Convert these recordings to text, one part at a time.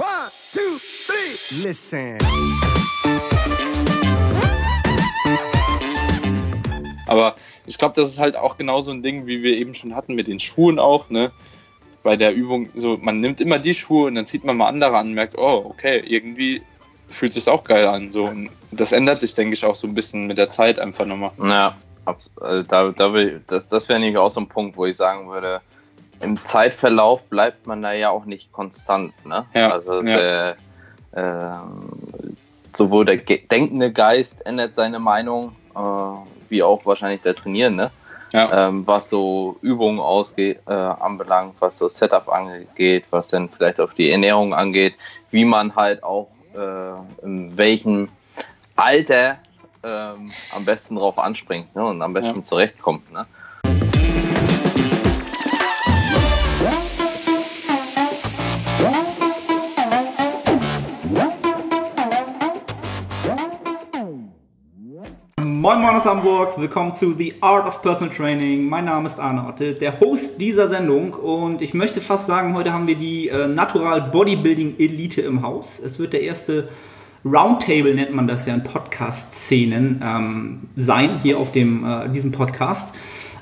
One, two, three. Listen. Aber ich glaube, das ist halt auch genauso ein Ding, wie wir eben schon hatten mit den Schuhen auch, ne? Bei der Übung, so, man nimmt immer die Schuhe und dann zieht man mal andere an und merkt, oh, okay, irgendwie fühlt sich auch geil an. So. Und das ändert sich, denke ich, auch so ein bisschen mit der Zeit einfach nochmal. Ja, also da, da will, das, das wäre nämlich auch so ein Punkt, wo ich sagen würde, im Zeitverlauf bleibt man da ja auch nicht konstant. Ne? Ja, also ja. Der, äh, sowohl der denkende Geist ändert seine Meinung, äh, wie auch wahrscheinlich der Trainierende. Ja. Ähm, was so Übungen ausge äh, anbelangt, was so Setup angeht, was dann vielleicht auch die Ernährung angeht, wie man halt auch äh, in welchem Alter ähm, am besten drauf anspringt ne? und am besten zurechtkommt. Ne? Moin Moin aus Hamburg, willkommen zu The Art of Personal Training. Mein Name ist Arne Otte, der Host dieser Sendung und ich möchte fast sagen, heute haben wir die äh, Natural Bodybuilding Elite im Haus. Es wird der erste Roundtable, nennt man das ja in Podcast-Szenen, ähm, sein, hier auf dem, äh, diesem Podcast.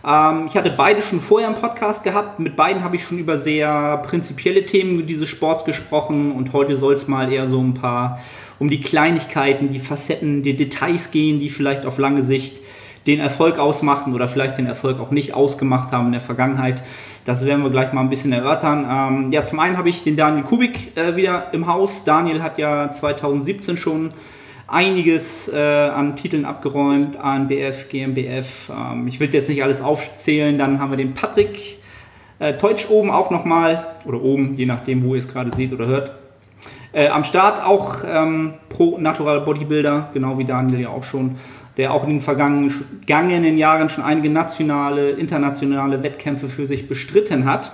Ähm, ich hatte beide schon vorher im Podcast gehabt. Mit beiden habe ich schon über sehr prinzipielle Themen dieses Sports gesprochen und heute soll es mal eher so ein paar um die Kleinigkeiten, die Facetten, die Details gehen, die vielleicht auf lange Sicht den Erfolg ausmachen oder vielleicht den Erfolg auch nicht ausgemacht haben in der Vergangenheit. Das werden wir gleich mal ein bisschen erörtern. Ähm, ja, zum einen habe ich den Daniel Kubik äh, wieder im Haus. Daniel hat ja 2017 schon einiges äh, an Titeln abgeräumt, ANBF, GmbF. Ähm, ich will es jetzt nicht alles aufzählen. Dann haben wir den Patrick äh, Teutsch oben auch nochmal, oder oben, je nachdem, wo ihr es gerade seht oder hört. Äh, am Start auch ähm, Pro Natural Bodybuilder, genau wie Daniel ja auch schon, der auch in den vergangenen, Jahren schon einige nationale, internationale Wettkämpfe für sich bestritten hat.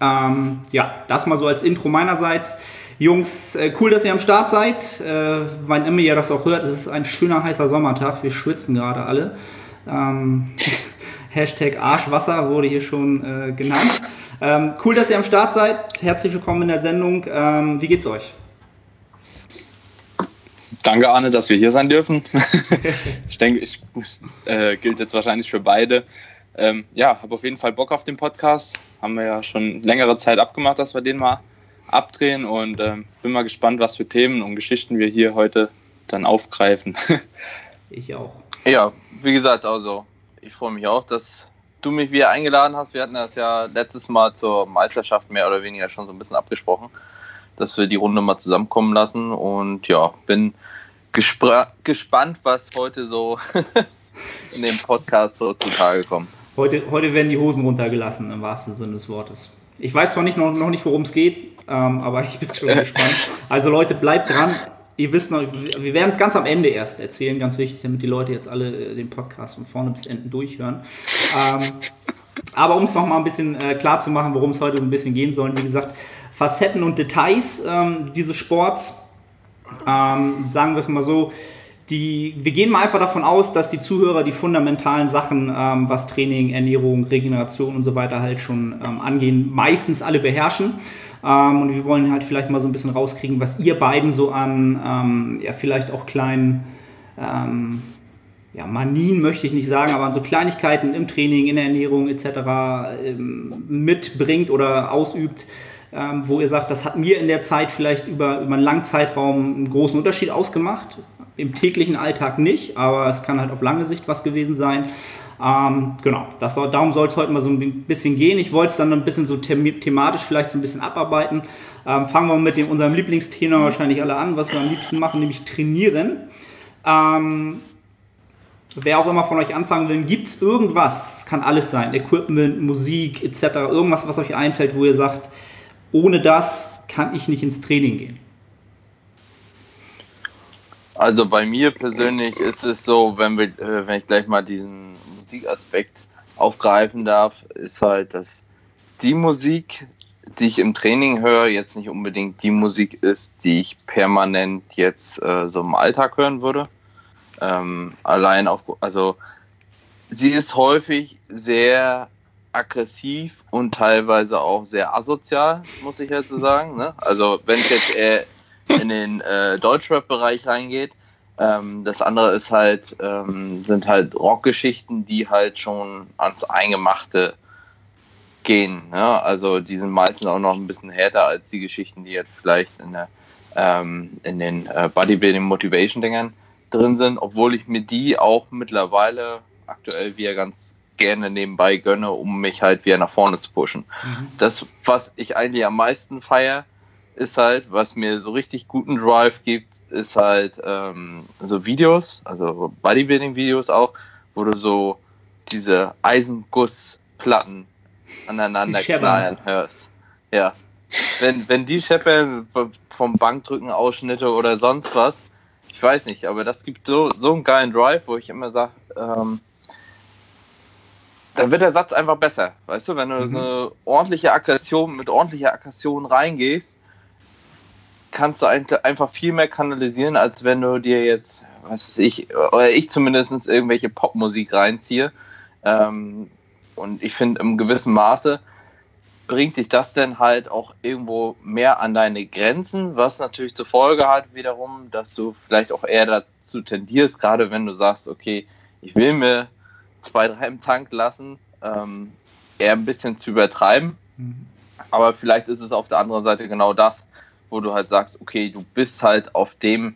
Ähm, ja, das mal so als Intro meinerseits. Jungs, äh, cool, dass ihr am Start seid. Äh, wann immer ihr das auch hört, es ist ein schöner heißer Sommertag. Wir schwitzen gerade alle. Ähm, Hashtag Arschwasser wurde hier schon äh, genannt. Ähm, cool, dass ihr am Start seid. Herzlich willkommen in der Sendung. Ähm, wie geht's euch? Danke, Arne, dass wir hier sein dürfen. ich denke, ich äh, gilt jetzt wahrscheinlich für beide. Ähm, ja, habe auf jeden Fall Bock auf den Podcast. Haben wir ja schon längere Zeit abgemacht, dass wir den mal abdrehen und ähm, bin mal gespannt, was für Themen und Geschichten wir hier heute dann aufgreifen. Ich auch. Ja, wie gesagt, also ich freue mich auch, dass du mich wieder eingeladen hast. Wir hatten das ja letztes Mal zur Meisterschaft mehr oder weniger schon so ein bisschen abgesprochen, dass wir die Runde mal zusammenkommen lassen. Und ja, bin gespannt, was heute so in dem Podcast so zutage kommt. Heute, heute werden die Hosen runtergelassen, im wahrsten Sinne des Wortes. Ich weiß zwar nicht, noch, noch nicht, worum es geht, ähm, aber ich bin schon gespannt. Also Leute, bleibt dran. Ihr wisst noch, wir werden es ganz am Ende erst erzählen, ganz wichtig, damit die Leute jetzt alle äh, den Podcast von vorne bis Ende durchhören. Ähm, aber um es noch mal ein bisschen äh, klar zu machen, worum es heute so ein bisschen gehen soll, wie gesagt, Facetten und Details ähm, dieses Sports, ähm, sagen wir es mal so, die, wir gehen mal einfach davon aus, dass die Zuhörer die fundamentalen Sachen, ähm, was Training, Ernährung, Regeneration und so weiter halt schon ähm, angehen, meistens alle beherrschen. Ähm, und wir wollen halt vielleicht mal so ein bisschen rauskriegen, was ihr beiden so an, ähm, ja, vielleicht auch kleinen, ähm, ja, Manien möchte ich nicht sagen, aber an so Kleinigkeiten im Training, in der Ernährung etc. Ähm, mitbringt oder ausübt, ähm, wo ihr sagt, das hat mir in der Zeit vielleicht über, über einen langen Zeitraum einen großen Unterschied ausgemacht. Im täglichen Alltag nicht, aber es kann halt auf lange Sicht was gewesen sein. Ähm, genau, das darum soll es heute mal so ein bisschen gehen. Ich wollte es dann ein bisschen so them thematisch vielleicht so ein bisschen abarbeiten. Ähm, fangen wir mit dem, unserem Lieblingsthema wahrscheinlich alle an, was wir am liebsten machen, nämlich trainieren. Ähm, wer auch immer von euch anfangen will, gibt es irgendwas, es kann alles sein, Equipment, Musik etc., irgendwas, was euch einfällt, wo ihr sagt, ohne das kann ich nicht ins Training gehen? Also bei mir persönlich ist es so, wenn, wir, äh, wenn ich gleich mal diesen Musikaspekt aufgreifen darf, ist halt, dass die Musik, die ich im Training höre, jetzt nicht unbedingt die Musik ist, die ich permanent jetzt äh, so im Alltag hören würde. Ähm, allein auf, also sie ist häufig sehr aggressiv und teilweise auch sehr asozial, muss ich jetzt so sagen. Ne? Also wenn es jetzt eher in den äh, Deutschrap-Bereich reingeht, ähm, das andere ist halt, ähm, sind halt Rockgeschichten, die halt schon ans Eingemachte gehen. Ne? Also die sind meistens auch noch ein bisschen härter als die Geschichten, die jetzt vielleicht in, der, ähm, in den äh, Bodybuilding Motivation Dingern drin sind, obwohl ich mir die auch mittlerweile aktuell wieder ganz gerne nebenbei gönne, um mich halt wieder nach vorne zu pushen. Mhm. Das, was ich eigentlich am meisten feiere, ist halt, was mir so richtig guten Drive gibt, ist halt ähm, so Videos, also Bodybuilding-Videos auch, wo du so diese Eisengussplatten aneinander knallen hörst. Ja. Wenn, wenn die scheppern vom Bankdrücken Ausschnitte oder sonst was, ich weiß nicht, aber das gibt so, so einen geilen Drive, wo ich immer sage, ähm, dann wird der Satz einfach besser. Weißt du, wenn du mhm. so eine ordentliche Aggression mit ordentlicher Aggression reingehst, kannst du einfach viel mehr kanalisieren, als wenn du dir jetzt, was weiß ich, oder ich zumindest irgendwelche Popmusik reinziehe. Ähm, und ich finde, im gewissen Maße bringt dich das denn halt auch irgendwo mehr an deine Grenzen, was natürlich zur Folge hat wiederum, dass du vielleicht auch eher dazu tendierst, gerade wenn du sagst, okay, ich will mir zwei, drei im Tank lassen, ähm, eher ein bisschen zu übertreiben. Mhm. Aber vielleicht ist es auf der anderen Seite genau das, wo du halt sagst, okay, du bist halt auf dem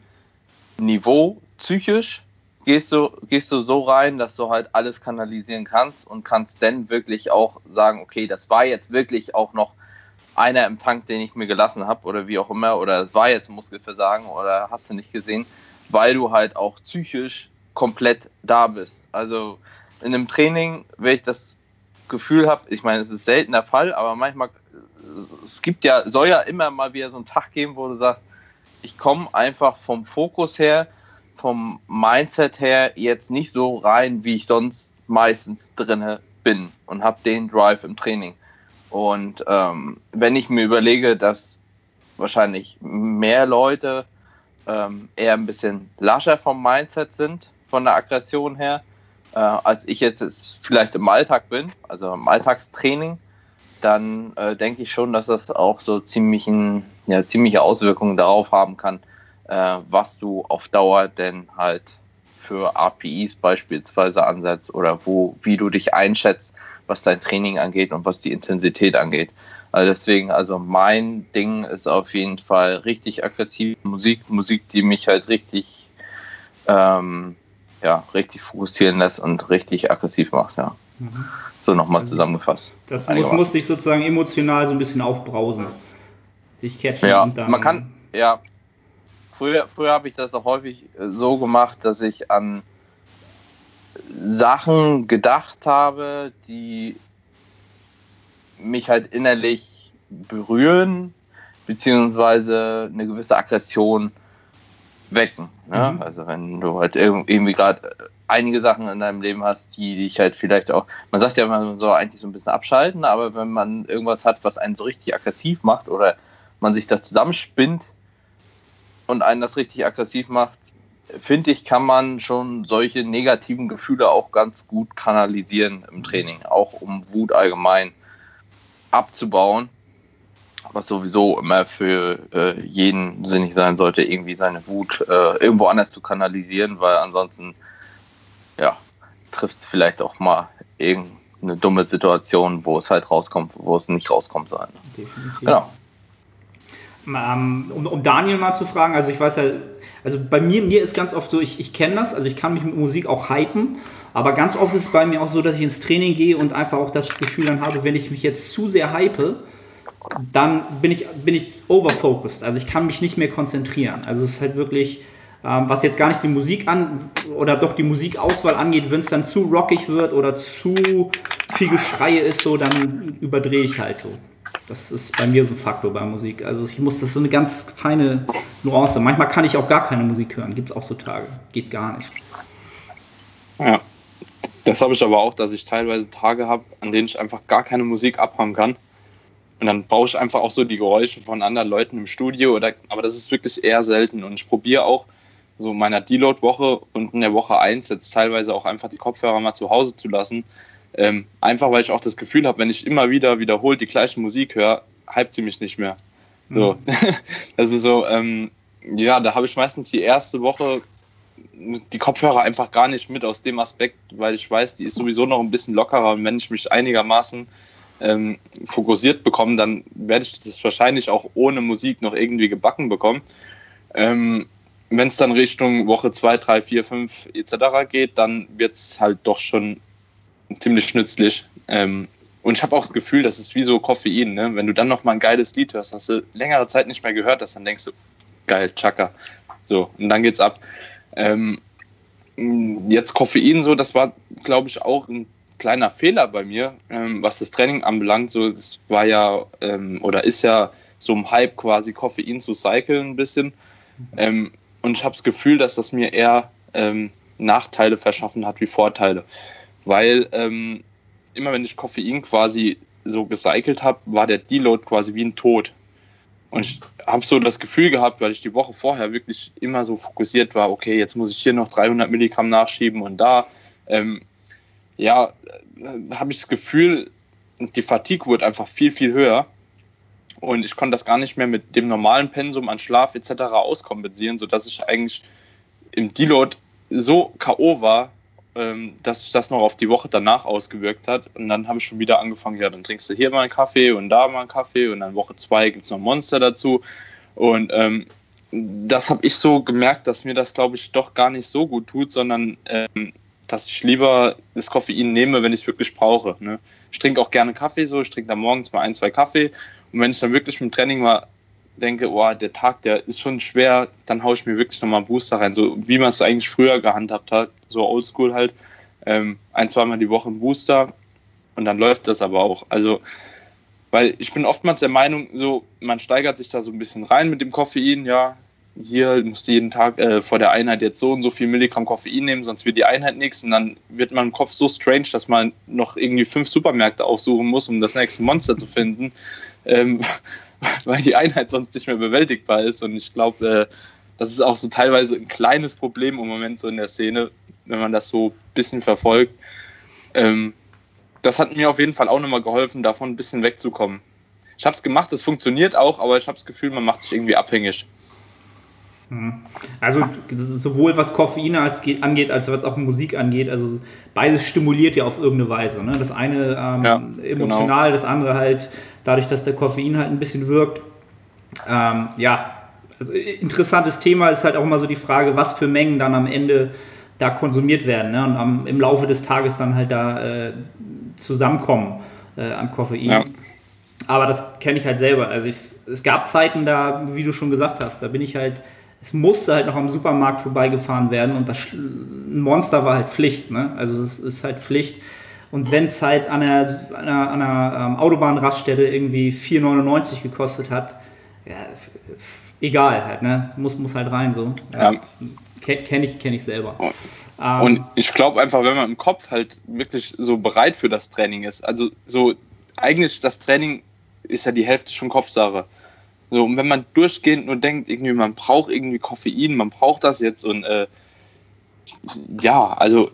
Niveau psychisch, gehst du, gehst du so rein, dass du halt alles kanalisieren kannst und kannst dann wirklich auch sagen, okay, das war jetzt wirklich auch noch einer im Tank, den ich mir gelassen habe oder wie auch immer, oder es war jetzt Muskelversagen oder hast du nicht gesehen, weil du halt auch psychisch komplett da bist. Also in einem Training, wenn ich das Gefühl habe, ich meine, es ist selten der Fall, aber manchmal, es gibt ja, soll ja immer mal wieder so einen Tag geben, wo du sagst, ich komme einfach vom Fokus her vom Mindset her jetzt nicht so rein, wie ich sonst meistens drinne bin und habe den Drive im Training. Und ähm, wenn ich mir überlege, dass wahrscheinlich mehr Leute ähm, eher ein bisschen lascher vom Mindset sind, von der Aggression her, äh, als ich jetzt, jetzt vielleicht im Alltag bin, also im Alltagstraining, dann äh, denke ich schon, dass das auch so ziemlich ja, ziemliche Auswirkungen darauf haben kann, äh, was du auf Dauer denn halt für APIs beispielsweise ansetzt oder wo, wie du dich einschätzt, was dein Training angeht und was die Intensität angeht. Also deswegen, also mein Ding ist auf jeden Fall richtig aggressive Musik, Musik, die mich halt richtig, ähm, ja, richtig fokussieren lässt und richtig aggressiv macht, ja. Mhm. So nochmal also zusammengefasst. Das muss, muss dich sozusagen emotional so ein bisschen aufbrausen. Dich catchen ja, und dann. Man kann, ja, früher, früher habe ich das auch häufig äh, so gemacht, dass ich an Sachen gedacht habe, die mich halt innerlich berühren, beziehungsweise eine gewisse Aggression wecken. Ne? Mhm. Also wenn du halt irgendwie gerade einige Sachen in deinem Leben hast, die dich halt vielleicht auch, man sagt ja, man soll eigentlich so ein bisschen abschalten, aber wenn man irgendwas hat, was einen so richtig aggressiv macht oder man sich das zusammenspinnt, und einen das richtig aggressiv macht, finde ich, kann man schon solche negativen Gefühle auch ganz gut kanalisieren im Training, auch um Wut allgemein abzubauen, was sowieso immer für äh, jeden sinnig sein sollte, irgendwie seine Wut äh, irgendwo anders zu kanalisieren, weil ansonsten ja, trifft es vielleicht auch mal irgendeine dumme Situation, wo es halt rauskommt, wo es nicht rauskommt sein. Definitiv. Genau. Ähm, um, um, Daniel mal zu fragen, also ich weiß ja, also bei mir, mir ist ganz oft so, ich, ich kenne das, also ich kann mich mit Musik auch hypen, aber ganz oft ist es bei mir auch so, dass ich ins Training gehe und einfach auch das Gefühl dann habe, wenn ich mich jetzt zu sehr hype, dann bin ich, bin ich overfocused, also ich kann mich nicht mehr konzentrieren. Also es ist halt wirklich, ähm, was jetzt gar nicht die Musik an oder doch die Musikauswahl angeht, wenn es dann zu rockig wird oder zu viel Geschreie ist, so, dann überdrehe ich halt so. Das ist bei mir so ein Faktor bei Musik. Also ich muss, das ist so eine ganz feine Nuance. Manchmal kann ich auch gar keine Musik hören. Gibt es auch so Tage. Geht gar nicht. Ja. Das habe ich aber auch, dass ich teilweise Tage habe, an denen ich einfach gar keine Musik abhaben kann. Und dann brauche ich einfach auch so die Geräusche von anderen Leuten im Studio. Oder, aber das ist wirklich eher selten. Und ich probiere auch so in meiner Deload-Woche und in der Woche 1 jetzt teilweise auch einfach die Kopfhörer mal zu Hause zu lassen, Ähm, einfach weil ich auch das Gefühl habe, wenn ich immer wieder wiederholt die gleiche Musik höre, hypt sie mich nicht mehr. So. Mhm. das ist so, ähm, ja, da habe ich meistens die erste Woche die Kopfhörer einfach gar nicht mit aus dem Aspekt, weil ich weiß, die ist sowieso noch ein bisschen lockerer und wenn ich mich einigermaßen ähm, fokussiert bekomme, dann werde ich das wahrscheinlich auch ohne Musik noch irgendwie gebacken bekommen. Ähm, wenn es dann Richtung Woche 2, 3, 4, 5 etc. geht, dann wird es halt doch schon ziemlich nützlich. Ähm, und ich habe auch das Gefühl, das ist wie so Koffein. Ne? Wenn du dann noch mal ein geiles Lied hörst, hast du längere Zeit nicht mehr gehört hast, dann denkst du, geil, Chaka. So, und dann geht's ab. Ähm, jetzt Koffein, so, das war, glaube ich, auch ein kleiner Fehler bei mir, ähm, was das Training anbelangt. So, das war ja ähm, oder ist ja so ein Hype quasi Koffein zu cyclen ein bisschen. Ähm, und ich habe das Gefühl, dass das mir eher ähm, Nachteile verschaffen hat wie Vorteile. Weil ähm, immer wenn ich Koffein quasi so gecycelt habe, war der Deload quasi wie ein Tod. Und ich habe so das Gefühl gehabt, weil ich die Woche vorher wirklich immer so fokussiert war, okay, jetzt muss ich hier noch 300 Milligramm nachschieben und da. Ähm, ja, äh, habe ich das Gefühl, die Fatigue wurde einfach viel, viel höher. Und ich konnte das gar nicht mehr mit dem normalen Pensum an Schlaf etc. auskompensieren, sodass ich eigentlich im Deload so K.O. war, ähm, dass sich das noch auf die Woche danach ausgewirkt hat. Und dann habe ich schon wieder angefangen, ja, dann trinkst du hier mal einen Kaffee und da mal einen Kaffee und dann Woche zwei gibt es noch Monster dazu. Und ähm, das habe ich so gemerkt, dass mir das, glaube ich, doch gar nicht so gut tut, sondern ähm, dass ich lieber das Koffein nehme, wenn ich es wirklich brauche. Ne? Ich trinke auch gerne Kaffee so, ich trinke dann morgens mal ein, zwei Kaffee. Und wenn ich dann wirklich mit dem Training mal denke, oh, der Tag, der ist schon schwer, dann haue ich mir wirklich nochmal einen Booster rein. So wie man es eigentlich früher gehandhabt hat, so oldschool halt. Ähm, ein, zweimal die Woche ein Booster und dann läuft das aber auch. Also, weil ich bin oftmals der Meinung, so, man steigert sich da so ein bisschen rein mit dem Koffein, ja, hier musst du jeden Tag äh, vor der Einheit jetzt so und so viel Milligramm Koffein nehmen, sonst wird die Einheit nichts und dann wird man im Kopf so strange, dass man noch irgendwie fünf Supermärkte aufsuchen muss, um das nächste Monster zu finden. Ähm, weil die Einheit sonst nicht mehr bewältigbar ist. Und ich glaube, äh, das ist auch so teilweise ein kleines Problem im Moment so in der Szene, wenn man das so ein bisschen verfolgt. Ähm, das hat mir auf jeden Fall auch nochmal geholfen, davon ein bisschen wegzukommen. Ich habe es gemacht, es funktioniert auch, aber ich habe das Gefühl, man macht sich irgendwie abhängig. Mhm. Also sowohl was Koffein angeht, als was auch Musik angeht, also beides stimuliert ja auf irgendeine Weise. Ne? Das eine ähm, ja, emotional, genau. das andere halt dadurch, dass der Koffein halt ein bisschen wirkt. Ähm, ja, also interessantes Thema ist halt auch immer so die Frage, was für Mengen dann am Ende da konsumiert werden ne? und am, im Laufe des Tages dann halt da äh, zusammenkommen äh, an Koffein. Ja. Aber das kenne ich halt selber. Also ich, es gab Zeiten da, wie du schon gesagt hast, da bin ich halt es musste halt noch am Supermarkt vorbeigefahren werden und das Monster war halt Pflicht. Ne? Also es ist halt Pflicht. Und wenn es halt an einer, einer, einer ähm, Autobahnraststätte irgendwie 4,99 gekostet hat, ja, egal halt, ne? Muss, muss halt rein so. Ja. Kenne ich, kenn ich selber. Ähm, und ich glaube einfach, wenn man im Kopf halt wirklich so bereit für das Training ist, also so eigentlich das Training ist ja die Hälfte schon Kopfsache. So, und wenn man durchgehend nur denkt, irgendwie, man braucht irgendwie Koffein, man braucht das jetzt und äh, ja, also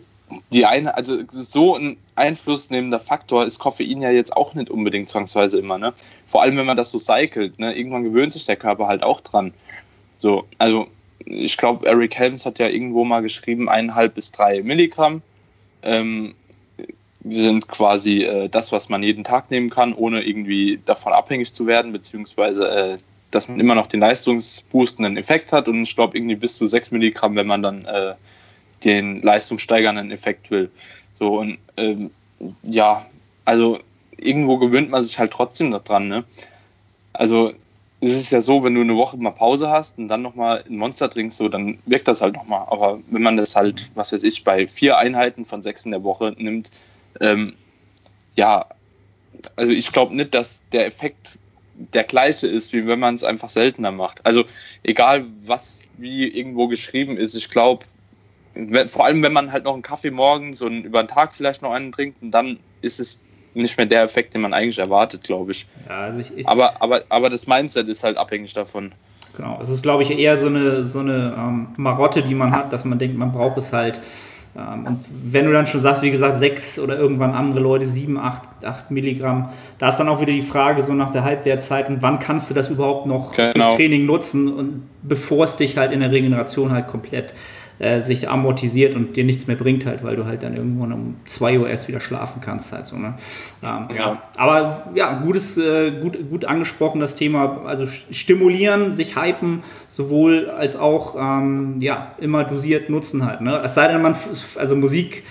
die eine, also so ein einflussnehmender Faktor ist Koffein ja jetzt auch nicht unbedingt zwangsweise immer, ne? Vor allem, wenn man das so cycelt, ne? Irgendwann gewöhnt sich der Körper halt auch dran. So, also ich glaube, Eric Helms hat ja irgendwo mal geschrieben, eineinhalb bis drei Milligramm ähm, sind quasi äh, das, was man jeden Tag nehmen kann, ohne irgendwie davon abhängig zu werden, beziehungsweise äh, dass man immer noch den leistungsboostenden Effekt hat und ich glaube irgendwie bis zu 6 Milligramm, wenn man dann äh, den leistungssteigernden Effekt will. So und ähm, ja, also irgendwo gewöhnt man sich halt trotzdem daran. Ne? Also es ist ja so, wenn du eine Woche mal Pause hast und dann nochmal ein Monster trinkst, so, dann wirkt das halt nochmal. Aber wenn man das halt, was weiß ich, bei vier Einheiten von sechs in der Woche nimmt, ähm, ja, also ich glaube nicht, dass der Effekt der gleiche ist, wie wenn man es einfach seltener macht. Also egal, was wie irgendwo geschrieben ist, ich glaube, vor allem wenn man halt noch einen Kaffee morgens und über den Tag vielleicht noch einen trinkt, dann ist es nicht mehr der Effekt, den man eigentlich erwartet, glaube ich. Ja, also ich, ich. aber, aber, aber das Mindset ist halt abhängig davon. Genau, es ist, glaube ich, eher so eine, so eine ähm, Marotte, die man hat, dass man denkt, man braucht es halt und wenn du dann schon sagst, wie gesagt, sechs oder irgendwann andere Leute sieben, acht, acht Milligramm, da ist dann auch wieder die Frage so nach der Halbwertzeit und wann kannst du das überhaupt noch Genau. fürs Training nutzen und bevor es dich halt in der Regeneration halt komplett äh, sich amortisiert und dir nichts mehr bringt halt, weil du halt dann irgendwann um 2 Uhr erst wieder schlafen kannst halt so, ne? Ähm, ja. Ja. Aber ja, gutes, äh, gut, gut angesprochen das Thema, also stimulieren, sich hypen, sowohl als auch ähm, ja, immer dosiert nutzen halt, ne? Es sei denn, man, also Musik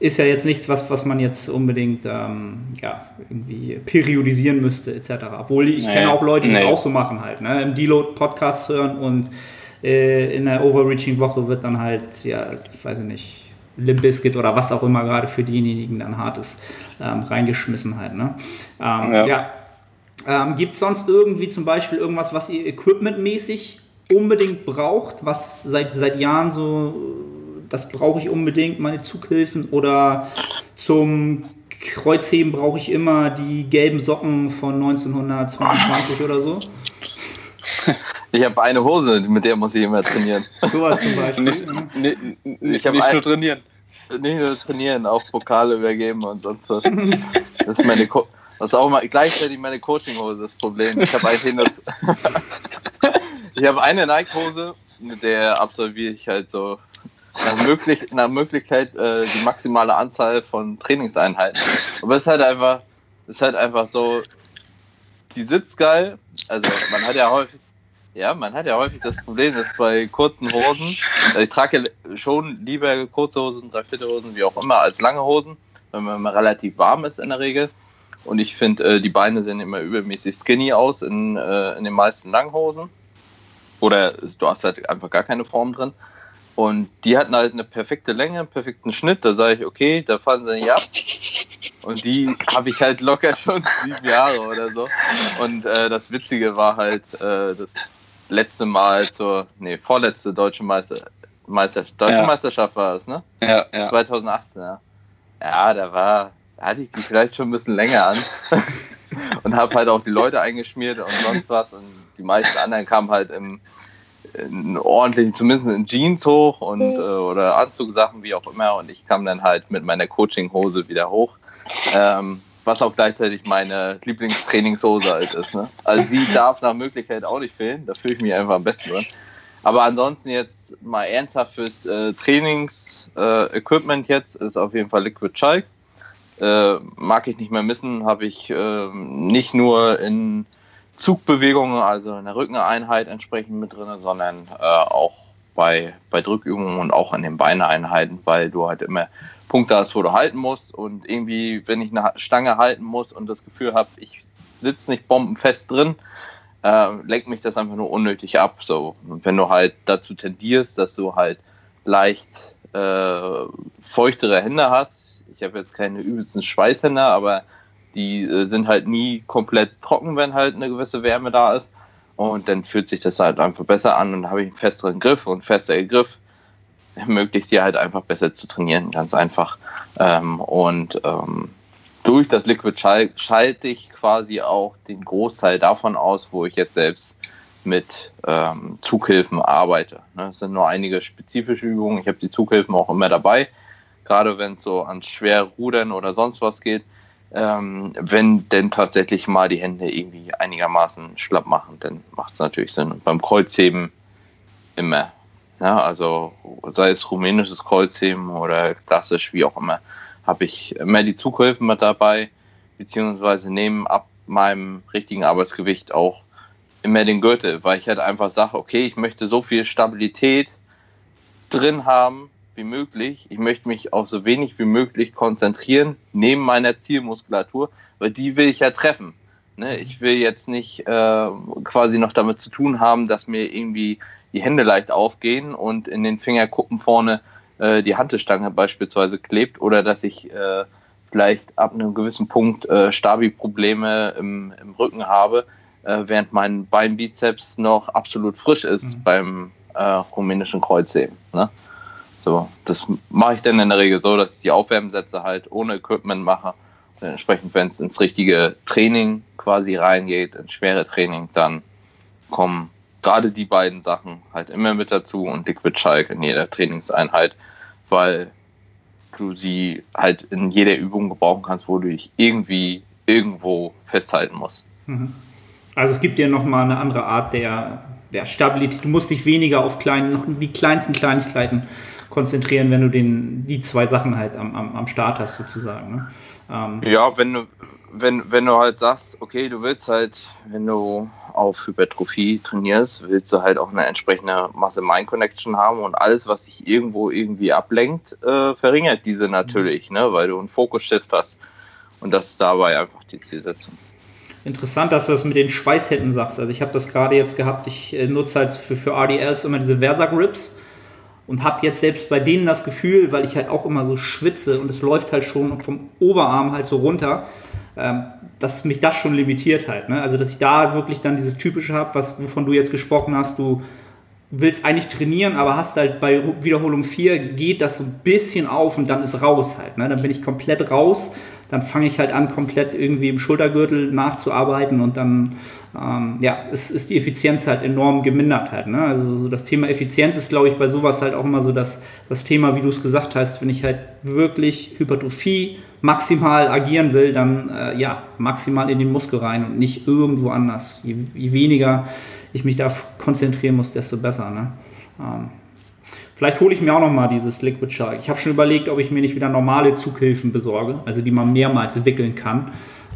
ist ja jetzt nichts, was, was man jetzt unbedingt ähm, ja, irgendwie periodisieren müsste, etc. Obwohl ich Nee. kenne auch Leute, die es Nee. auch so machen halt, ne? Im Deload Podcast hören und äh, in der Overreaching-Woche wird dann halt, ja, ich weiß ich nicht, Limp Bizkit oder was auch immer gerade für diejenigen dann hart ist, ähm, reingeschmissen halt. Ne? Ähm, ja. Ja. Ähm, Gibt es sonst irgendwie zum Beispiel irgendwas, was ihr equipmentmäßig unbedingt braucht, was seit, seit Jahren so, das brauche ich unbedingt, meine Zughilfen oder zum Kreuzheben brauche ich immer die gelben Socken von 1922 oder so? Ich habe eine Hose, mit der muss ich immer trainieren. Sowas zum Beispiel. Nicht, ne? nicht, nicht, hab nicht ein- nur trainieren. Nicht nur trainieren, auch Pokale übergeben und sonst was. Das ist meine Co das ist auch mal gleichzeitig meine Coaching-Hose das Problem. Ich habe eigentlich nur ich habe eine Nike-Hose, mit der absolviere ich halt so nach, möglich, nach Möglichkeit äh, die maximale Anzahl von Trainingseinheiten. Aber es ist halt einfach, es ist halt einfach so, die sitzt geil. Also man hat ja häufig, ja, man hat ja häufig das Problem, dass bei kurzen Hosen, also ich trage schon lieber kurze Hosen, Dreiviertelhosen, wie auch immer, als lange Hosen, weil man relativ warm ist in der Regel. Und ich finde, äh, die Beine sehen immer übermäßig skinny aus in, äh, in den meisten Langhosen. Oder du hast halt einfach gar keine Form drin. Und die hatten halt eine perfekte Länge, einen perfekten Schnitt. Da sage ich, okay, da fallen sie nicht ab. Und die habe ich halt locker schon sieben Jahre oder so. Und äh, das Witzige war halt, äh, das letzte Mal zur, nee, vorletzte deutsche Meister, Meister, deutsche Ja. Meisterschaft war es, ne? Ja, ja. 2018, ja. Ja, da war, da hatte ich die vielleicht schon ein bisschen länger an. und habe halt auch die Leute eingeschmiert und sonst was. Und die meisten anderen kamen halt im in ordentlichen, zumindest in Jeans hoch und äh, oder Anzugsachen, wie auch immer. Und ich kam dann halt mit meiner Coaching-Hose wieder hoch. Ähm, was auch gleichzeitig meine Lieblingstrainingshose halt ist. Ne? Also die darf nach Möglichkeit auch nicht fehlen. Da fühle ich mich einfach am besten drin. Aber ansonsten jetzt mal ernsthaft fürs äh, Trainings-Equipment jetzt ist auf jeden Fall Liquid Chalk. Äh, mag ich nicht mehr missen, habe ich äh, nicht nur in Zugbewegungen, also in der Rückeneinheit entsprechend mit drin, sondern äh, auch bei, bei Drückübungen und auch an den Beineeinheiten, weil du halt immer Punkte hast, wo du halten musst und irgendwie, wenn ich eine Stange halten muss und das Gefühl habe, ich sitze nicht bombenfest drin, äh, lenkt mich das einfach nur unnötig ab. So. Und wenn du halt dazu tendierst, dass du halt leicht äh, feuchtere Hände hast, ich habe jetzt keine übelsten Schweißhände, aber die äh, sind halt nie komplett trocken, wenn halt eine gewisse Wärme da ist. Und dann fühlt sich das halt einfach besser an und habe ich einen festeren Griff und fester Griff ermöglicht dir halt einfach besser zu trainieren, ganz einfach. Ähm, und ähm, durch das Liquid Schal schalte ich quasi auch den Großteil davon aus, wo ich jetzt selbst mit ähm, Zughilfen arbeite. Ne, Es sind nur einige spezifische Übungen. Ich habe die Zughilfen auch immer dabei, gerade wenn es so ans schwer Rudern oder sonst was geht. Ähm, wenn denn tatsächlich mal die Hände irgendwie einigermaßen schlapp machen, dann macht es natürlich Sinn. Und beim Kreuzheben immer. Ja, also sei es rumänisches Kreuzheben oder klassisch, wie auch immer, habe ich immer die Zughilfen mit dabei, beziehungsweise neben ab meinem richtigen Arbeitsgewicht auch immer den Gürtel, weil ich halt einfach sage, okay, ich möchte so viel Stabilität drin haben wie möglich. Ich möchte mich auf so wenig wie möglich konzentrieren, neben meiner Zielmuskulatur, weil die will ich ja treffen. Ne? Ich will jetzt nicht äh, quasi noch damit zu tun haben, dass mir irgendwie die Hände leicht aufgehen und in den Fingerkuppen vorne äh, die Hantelstange beispielsweise klebt oder dass ich äh, vielleicht ab einem gewissen Punkt äh, Stabi-Probleme im, im Rücken habe, äh, während mein Beinbizeps noch absolut frisch ist Mhm. beim äh, rumänischen Kreuzheben. Ne? So, das mache ich dann in der Regel so, dass ich die Aufwärmsätze halt ohne Equipment mache. Und entsprechend, wenn es ins richtige Training quasi reingeht, ins schwere Training, dann kommen gerade die beiden Sachen halt immer mit dazu und Liquid Chalk in jeder Trainingseinheit, weil du sie halt in jeder Übung gebrauchen kannst, wo du dich irgendwie irgendwo festhalten musst. Mhm. Also es gibt dir nochmal eine andere Art der, der Stabilität. Du musst dich weniger auf klein, noch die kleinsten Kleinigkeiten konzentrieren, wenn du den, die zwei Sachen halt am, am, am Start hast, sozusagen. Ne? Ähm, ja, wenn du, wenn, wenn du halt sagst, okay, du willst halt, wenn du auf Hypertrophie trainierst, willst du halt auch eine entsprechende Masse-Mind-Connection haben und alles, was sich irgendwo irgendwie ablenkt, äh, verringert diese natürlich, ne, weil du einen Fokus-Shift hast. Und das ist dabei einfach die Zielsetzung. Interessant, dass du das mit den Schweißhänden sagst. Also ich habe das gerade jetzt gehabt, ich äh, nutze halt für, für RDLs immer diese Versa-Grips und habe jetzt selbst bei denen das Gefühl, weil ich halt auch immer so schwitze und es läuft halt schon vom Oberarm halt so runter, dass mich das schon limitiert halt. Ne? Also dass ich da wirklich dann dieses Typische habe, was wovon du jetzt gesprochen hast, du willst eigentlich trainieren, aber hast halt bei Wiederholung 4 geht das so ein bisschen auf und dann ist raus halt. Ne? Dann bin ich komplett raus dann fange ich halt an, komplett irgendwie im Schultergürtel nachzuarbeiten und dann ähm, ja, ist, ist die Effizienz halt enorm gemindert halt. Ne? Also so das Thema Effizienz ist, glaube ich, bei sowas halt auch immer so das, das Thema, wie du es gesagt hast, wenn ich halt wirklich Hypertrophie maximal agieren will, dann äh, ja, maximal in den Muskel rein und nicht irgendwo anders. Je, je weniger ich mich da konzentrieren muss, desto besser. Ne? Ähm, Vielleicht hole ich mir auch noch mal dieses Liquid Shark. Ich habe schon überlegt, ob ich mir nicht wieder normale Zughilfen besorge, also die man mehrmals wickeln kann,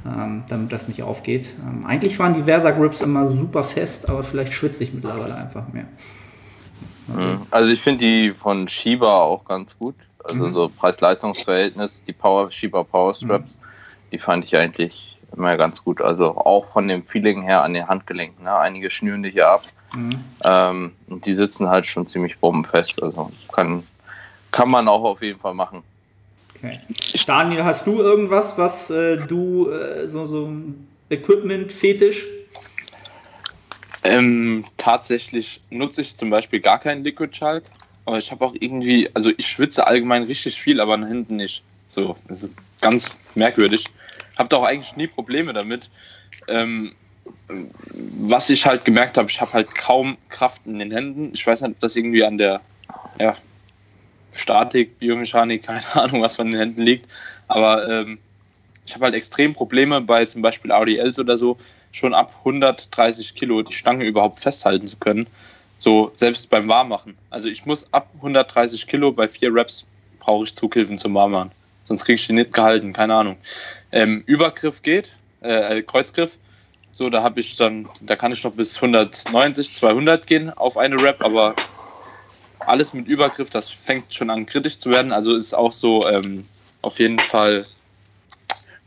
ähm, damit das nicht aufgeht. Ähm, eigentlich waren die Versa Grips immer super fest, aber vielleicht schwitze ich mittlerweile einfach mehr. Also, also ich finde die von Shiba auch ganz gut. Also mhm. so Preis-Leistungs-Verhältnis, die Power Shiba Power Straps, mhm. die fand ich eigentlich immer ganz gut. Also auch von dem Feeling her an den Handgelenken. Ne? Einige schnüren die hier ab. Mhm. Ähm, und die sitzen halt schon ziemlich bombenfest. Also kann, kann man auch auf jeden Fall machen. Okay. Daniel, hast du irgendwas, was äh, du äh, so, so Equipment-Fetisch? Ähm, tatsächlich nutze ich zum Beispiel gar keinen Liquid Chalk, aber ich habe auch irgendwie, also ich schwitze allgemein richtig viel, aber nach hinten nicht. So, das ist ganz merkwürdig. Habe da auch eigentlich nie Probleme damit. Ähm, was ich halt gemerkt habe, ich habe halt kaum Kraft in den Händen. Ich weiß nicht, ob das irgendwie an der ja, Statik, Biomechanik, keine Ahnung, was von den Händen liegt. Aber ähm, ich habe halt extrem Probleme bei zum Beispiel RDLs oder so, schon ab 130 Kilo die Stange überhaupt festhalten zu können. So selbst beim Warmmachen. Also ich muss ab 130 Kilo bei vier Reps brauche ich Zughilfen zum Warmmachen. Sonst kriege ich die nicht gehalten, keine Ahnung. Ähm, Übergriff geht, äh, Kreuzgriff so, da habe ich dann, da kann ich noch bis 190, 200 gehen auf eine Rap, aber alles mit Übergriff, das fängt schon an kritisch zu werden. Also ist auch so ähm, auf jeden Fall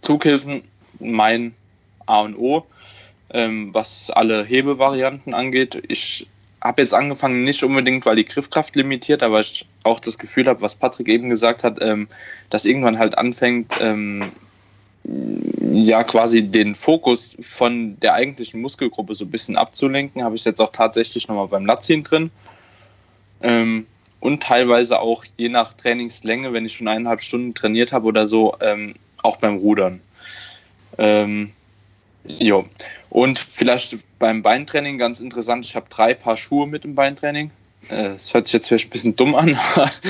Zughilfen mein A und O, ähm, was alle Hebevarianten angeht. Ich habe jetzt angefangen, nicht unbedingt, weil die Griffkraft limitiert, aber ich auch das Gefühl habe, was Patrick eben gesagt hat, ähm, dass irgendwann halt anfängt, ähm, ja quasi den Fokus von der eigentlichen Muskelgruppe so ein bisschen abzulenken, habe ich jetzt auch tatsächlich nochmal beim Latziehen drin. Ähm, und teilweise auch je nach Trainingslänge, wenn ich schon eineinhalb Stunden trainiert habe oder so, ähm, auch beim Rudern. Ähm, jo. Und vielleicht beim Beintraining ganz interessant, ich habe drei Paar Schuhe mit im Beintraining. Äh, das hört sich jetzt vielleicht ein bisschen dumm an,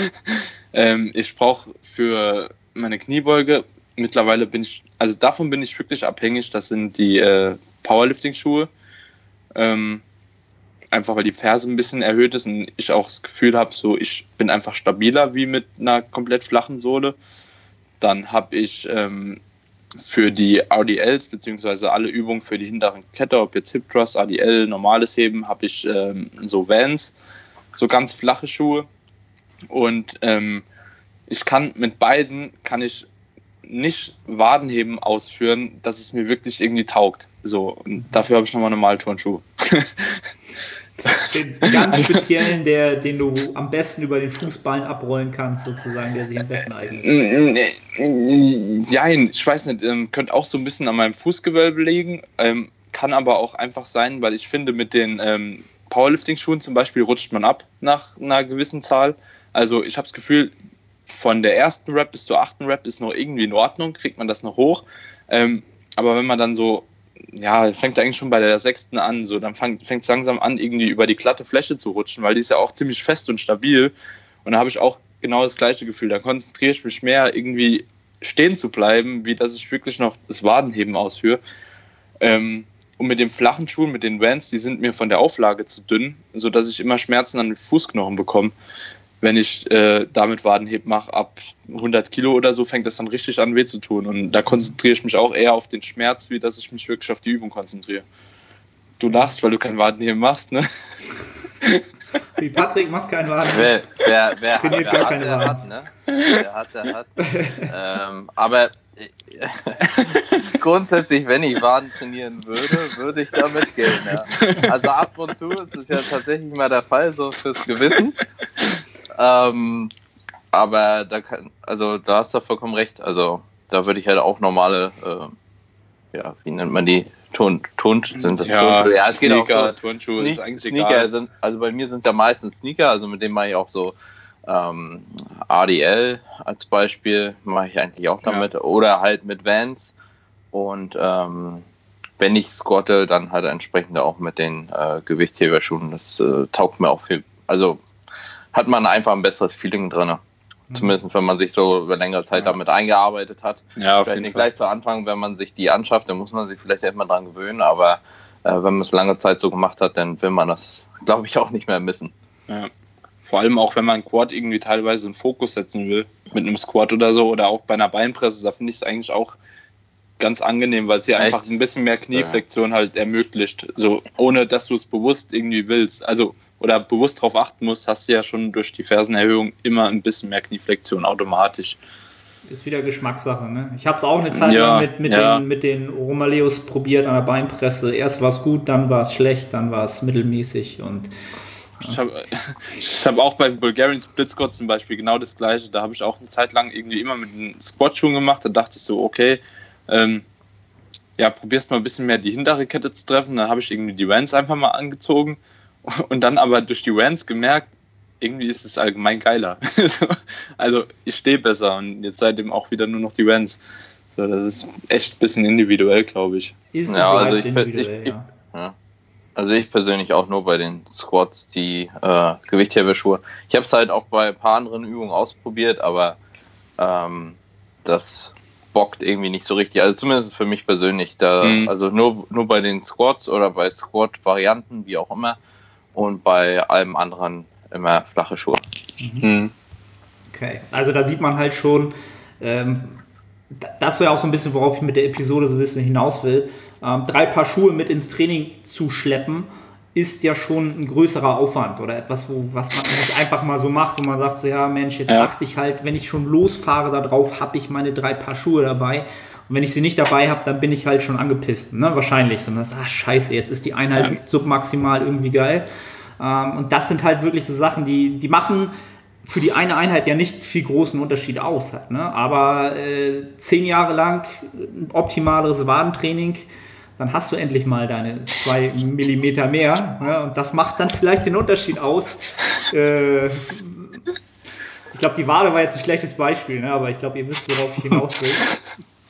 ähm, ich brauche für meine Kniebeuge mittlerweile bin ich, also davon bin ich wirklich abhängig. Das sind die äh, Powerlifting-Schuhe. Ähm, einfach weil die Ferse ein bisschen erhöht ist und ich auch das Gefühl habe, so ich bin einfach stabiler wie mit einer komplett flachen Sohle. Dann habe ich ähm, für die RDLs beziehungsweise alle Übungen für die hinteren Kette, ob jetzt Hip Thrust, RDL, normales Heben, habe ich ähm, so Vans, so ganz flache Schuhe und ähm, ich kann mit beiden kann ich nicht Wadenheben ausführen, dass es mir wirklich irgendwie taugt. So, und dafür habe ich nochmal normale Turnschuhe. Den ganz speziellen, der, den du am besten über den Fußballen abrollen kannst, sozusagen, der sich am besten eignet. Ja, ich weiß nicht, ähm, könnte auch so ein bisschen an meinem Fußgewölbe liegen, ähm, kann aber auch einfach sein, weil ich finde, mit den ähm, Powerlifting-Schuhen zum Beispiel rutscht man ab nach einer gewissen Zahl. Also ich habe das Gefühl, von der ersten Rap bis zur achten Rap ist noch irgendwie in Ordnung, kriegt man das noch hoch. Aber wenn man dann so, ja, fängt eigentlich schon bei der sechsten an, so dann fängt es langsam an, irgendwie über die glatte Fläche zu rutschen, weil die ist ja auch ziemlich fest und stabil. Und da habe ich auch genau das gleiche Gefühl. Da konzentriere ich mich mehr, irgendwie stehen zu bleiben, wie dass ich wirklich noch das Wadenheben ausführe. Ähm, und mit den flachen Schuhen, mit den Vans, die sind mir von der Auflage zu dünn, sodass ich immer Schmerzen an den Fußknochen bekomme. Wenn ich äh, damit Wadenheb mache, ab 100 Kilo oder so, fängt das dann richtig an weh zu tun. Und da konzentriere ich mich auch eher auf den Schmerz, wie dass ich mich wirklich auf die Übung konzentriere. Du lachst, weil du kein Wadenheben machst, ne? Wie Patrick macht keinen Waden. Wer, wer, wer, Trainiert wer gar hat, keine der Waden. hat, ne? Wer hat, der hat. ähm, aber grundsätzlich, wenn ich Waden trainieren würde, würde ich da mitgehen. Ja. Also ab und zu ist es ja tatsächlich mal der Fall, so fürs Gewissen. Ähm, aber da kann, also da hast du vollkommen recht. Also da würde ich halt auch normale, äh, ja, wie nennt man die? Ton, Ton, sind das Turnschuhe? ja, es geht auch Sneaker, so. Turnschuhe, ist eigentlich Sneaker egal. sind, also bei mir sind es ja meistens Sneaker, also mit denen mache ich auch so ähm, ADL als Beispiel, mache ich eigentlich auch damit. Oder halt mit Vans. Und ähm, wenn ich squatte, dann halt entsprechend auch mit den äh, Gewichtheberschuhen. Das äh, taugt mir auch viel. Also hat man einfach ein besseres Feeling drin. Zumindest wenn man sich so über längere Zeit Ja. damit eingearbeitet hat. Ja, auf Vielleicht jeden nicht Fall. gleich zu Anfang, wenn man sich die anschafft, dann muss man sich vielleicht erstmal dran gewöhnen, aber äh, wenn man es lange Zeit so gemacht hat, dann will man das, glaube ich, auch nicht mehr missen. Ja. Vor allem auch, wenn man Quad irgendwie teilweise einen Fokus setzen will, mit einem Squat oder so, oder auch bei einer Beinpresse, da finde ich es eigentlich auch ganz angenehm, weil es dir Echt? einfach ein bisschen mehr Knieflexion halt ermöglicht. So, ohne dass du es bewusst irgendwie willst. Also, oder bewusst darauf achten musst, hast du ja schon durch die Fersenerhöhung immer ein bisschen mehr Knieflexion automatisch. Ist wieder Geschmackssache, ne? Ich habe es auch eine Zeit Ja, lang mit, mit, ja. den, mit den Romaleos probiert an der Beinpresse. Erst war es gut, dann war es schlecht, dann war es mittelmäßig und Ich habe ich hab auch beim Bulgarian Split Squat zum Beispiel genau das gleiche. Da habe ich auch eine Zeit lang irgendwie immer mit den Squat-Schuhen gemacht. Da dachte ich so, okay, ähm, ja, probierst mal ein bisschen mehr die hintere Kette zu treffen. Dann habe ich irgendwie die Vans einfach mal angezogen und dann aber durch die Vans gemerkt, irgendwie ist es allgemein geiler. So, also ich stehe besser und jetzt seitdem auch wieder nur noch die Vans. So, das ist echt ein bisschen individuell, glaube ich. ist Ja, also ich- individuell, ich- ja. Ja. Also ich persönlich auch nur bei den Squats, die äh, Gewichtheberschuhe. Ich habe es halt auch bei ein paar anderen Übungen ausprobiert, aber ähm, das bockt irgendwie nicht so richtig. Also zumindest für mich persönlich. Da, Mhm. Also nur, nur bei den Squats oder bei Squat-Varianten, wie auch immer. Und bei allem anderen immer flache Schuhe. Hm. Okay, also da sieht man halt schon, ähm, da- das ist ja auch so ein bisschen, worauf ich mit der Episode so ein bisschen hinaus will. Ähm, drei Paar Schuhe mit ins Training zu schleppen, ist ja schon ein größerer Aufwand oder etwas, wo, was man nicht einfach mal so macht und man sagt so, ja Mensch, jetzt Ja. achte ich halt, wenn ich schon losfahre darauf, habe ich meine drei Paar Schuhe dabei. Und wenn ich sie nicht dabei habe, dann bin ich halt schon angepisst, ne? Wahrscheinlich. Sondern das, ah, scheiße, jetzt ist die Einheit Ja. submaximal irgendwie geil. Ähm, und das sind halt wirklich so Sachen, die, die machen für die eine Einheit ja nicht viel großen Unterschied aus. Halt, ne? Aber äh, zehn Jahre lang ein optimaleres Wadentraining, dann hast du endlich mal deine zwei Millimeter mehr. Ne? Und das macht dann vielleicht den Unterschied aus. Äh, ich glaube, die Wade war jetzt ein schlechtes Beispiel, ne? aber ich glaube, ihr wisst, worauf ich hinaus will.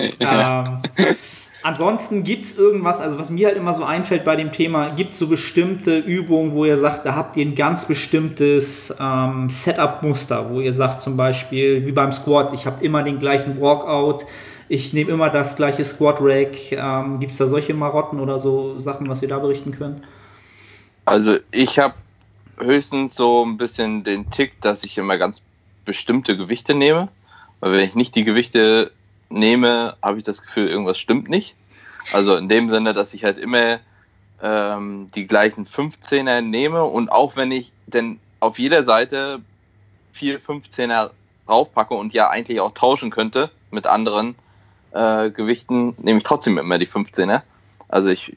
ähm, ansonsten gibt es irgendwas, also was mir halt immer so einfällt bei dem Thema, gibt es so bestimmte Übungen, wo ihr sagt, da habt ihr ein ganz bestimmtes ähm, Setup-Muster, wo ihr sagt zum Beispiel, wie beim Squat, ich habe immer den gleichen Walkout, ich nehme immer das gleiche Squat-Rack. Ähm, gibt es da solche Marotten oder so Sachen, was ihr da berichten könnt? Also ich habe höchstens so ein bisschen den Tick, dass ich immer ganz bestimmte Gewichte nehme. Weil wenn ich nicht die Gewichte nehme, habe ich das Gefühl, irgendwas stimmt nicht. Also in dem Sinne, dass ich halt immer ähm, die gleichen 15er nehme und auch wenn ich denn auf jeder Seite vier 15er draufpacke und ja eigentlich auch tauschen könnte mit anderen äh, Gewichten, nehme ich trotzdem immer die 15er. Also ich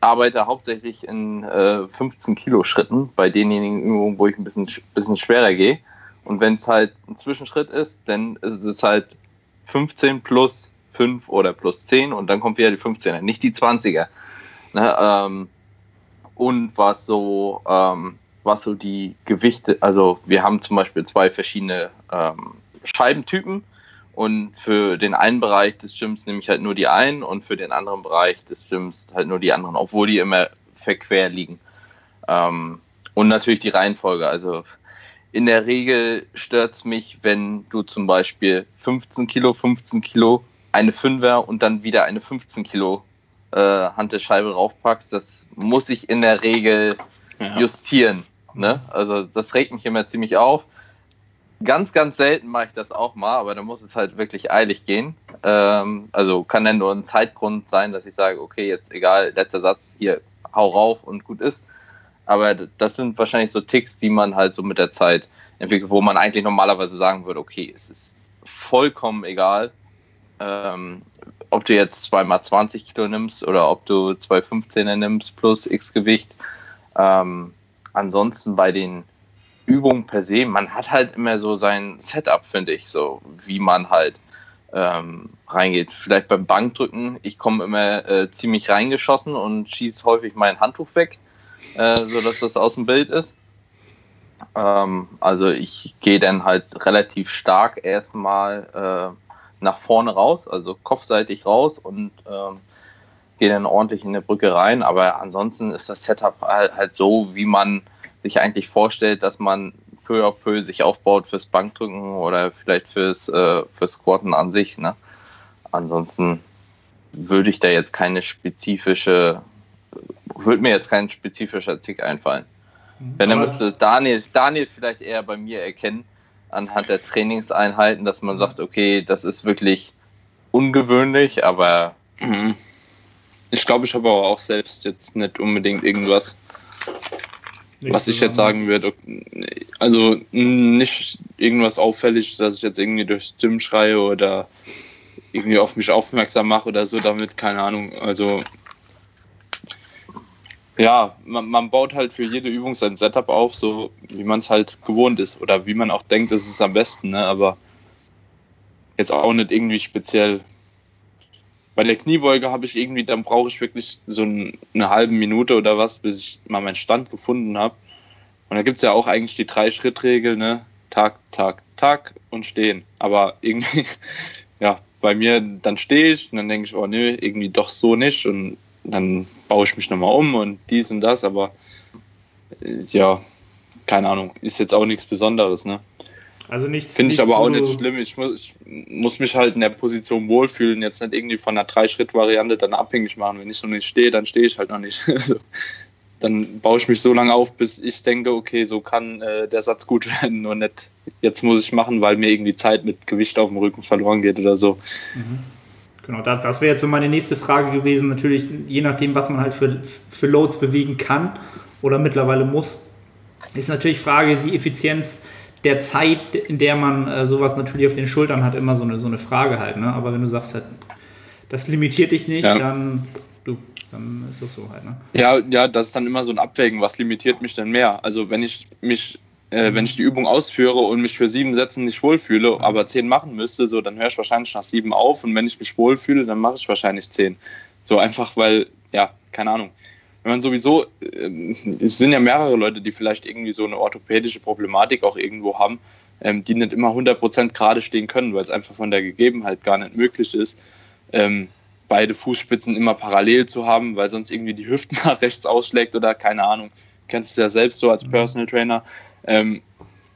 arbeite hauptsächlich in äh, 15 Kilo Schritten bei denjenigen Übungen, wo ich ein bisschen, bisschen schwerer gehe. Und wenn es halt ein Zwischenschritt ist, dann ist es halt 15 plus 5 oder plus 10 und dann kommt wieder die 15er, nicht die 20er. Ne, ähm, und was so, ähm, was so die Gewichte, also wir haben zum Beispiel zwei verschiedene ähm, Scheibentypen und für den einen Bereich des Gyms nehme ich halt nur die einen und für den anderen Bereich des Gyms halt nur die anderen, obwohl die immer verquer liegen. Ähm, und natürlich die Reihenfolge. Also in der Regel stört es mich, wenn du zum Beispiel 15 Kilo, 15 Kilo, eine Fünfer und dann wieder eine 15 Kilo äh, Hantelscheibe raufpackst. Das muss ich in der Regel ja. justieren. Ne? Also das regt mich immer ziemlich auf. Ganz, ganz selten mache ich das auch mal, aber da muss es halt wirklich eilig gehen. Ähm, also kann dann nur ein Zeitgrund sein, dass ich sage, okay, jetzt egal, letzter Satz, hier, hau rauf und gut ist. Aber das sind wahrscheinlich so Ticks, die man halt so mit der Zeit entwickelt, wo man eigentlich normalerweise sagen würde, okay, es ist vollkommen egal, ähm, ob du jetzt zweimal 20 Kilo nimmst oder ob du zwei 15er nimmst plus X Gewicht. Ähm, ansonsten bei den Übungen per se, man hat halt immer so sein Setup, finde ich, so wie man halt ähm, reingeht. Vielleicht beim Bankdrücken, ich komme immer äh, ziemlich reingeschossen und schieße häufig mein Handtuch weg, äh, sodass das aus dem Bild ist. Ähm, also ich gehe dann halt relativ stark erstmal äh, nach vorne raus, also kopfseitig raus und ähm, gehe dann ordentlich in der Brücke rein. Aber ansonsten ist das Setup halt, halt so, wie man sich eigentlich vorstellt, dass man peu à peu sich aufbaut fürs Bankdrücken oder vielleicht fürs, äh, fürs Squatten an sich. Ne? Ansonsten würde ich da jetzt keine spezifische, würde mir jetzt kein spezifischer Tick einfallen. Mhm. Wenn dann müsste Daniel, Daniel vielleicht eher bei mir erkennen, anhand der Trainingseinheiten, dass man sagt, okay, das ist wirklich ungewöhnlich, aber. Mhm. Ich glaube, ich habe aber auch selbst jetzt nicht unbedingt irgendwas, nicht was ich jetzt sagen würde. Also nicht irgendwas auffällig, dass ich jetzt irgendwie durchs Gym schreie oder irgendwie auf mich aufmerksam mache oder so damit, keine Ahnung. Also ja, man, man, baut halt für jede Übung sein Setup auf, so wie man es halt gewohnt ist oder wie man auch denkt, das ist am besten, ne? aber jetzt auch nicht irgendwie speziell. Bei der Kniebeuge habe ich irgendwie, dann brauche ich wirklich so eine halbe Minute oder was, bis ich mal meinen Stand gefunden habe. Und da gibt es ja auch eigentlich die drei Schrittregel, ne? Tag, Tag, Tag und stehen. Aber irgendwie, ja, bei mir, dann stehe ich und dann denke ich, oh nö, irgendwie doch so nicht. Und dann baue ich mich nochmal um und dies und das, aber äh, ja, keine Ahnung, ist jetzt auch nichts Besonderes, ne? Also nichts. Finde ich aber auch nicht schlimm. Ich muss, ich muss mich halt in der Position wohlfühlen, jetzt nicht irgendwie von einer Drei-Schritt-Variante dann abhängig machen. Wenn ich noch nicht stehe, dann stehe ich halt noch nicht. Also, dann baue ich mich so lange auf, bis ich denke, okay, so kann äh, der Satz gut werden und nicht, jetzt muss ich machen, weil mir irgendwie Zeit mit Gewicht auf dem Rücken verloren geht oder so. Mhm. Genau, das, das wäre jetzt so meine nächste Frage gewesen. Natürlich, je nachdem, was man halt für, für Loads bewegen kann oder mittlerweile muss, ist natürlich Frage, die Effizienz der Zeit, in der man äh, sowas natürlich auf den Schultern hat, immer so eine, so eine Frage halt. Ne? Aber wenn du sagst, halt, das limitiert dich nicht, ja. dann, du, dann ist das so halt. Ne? Ja, ja, das ist dann immer so ein Abwägen, was limitiert mich denn mehr? Also wenn ich mich äh, wenn ich die Übung ausführe und mich für sieben Sätzen nicht wohlfühle, aber zehn machen müsste, so, dann höre ich wahrscheinlich nach sieben auf und wenn ich mich wohlfühle, dann mache ich wahrscheinlich zehn. So einfach, weil, ja, keine Ahnung. Wenn man sowieso, äh, es sind ja mehrere Leute, die vielleicht irgendwie so eine orthopädische Problematik auch irgendwo haben, ähm, die nicht immer 100% gerade stehen können, weil es einfach von der Gegebenheit gar nicht möglich ist, ähm, beide Fußspitzen immer parallel zu haben, weil sonst irgendwie die Hüften nach rechts ausschlägt oder keine Ahnung. Kennst du ja selbst so als mhm. Personal Trainer. Ähm,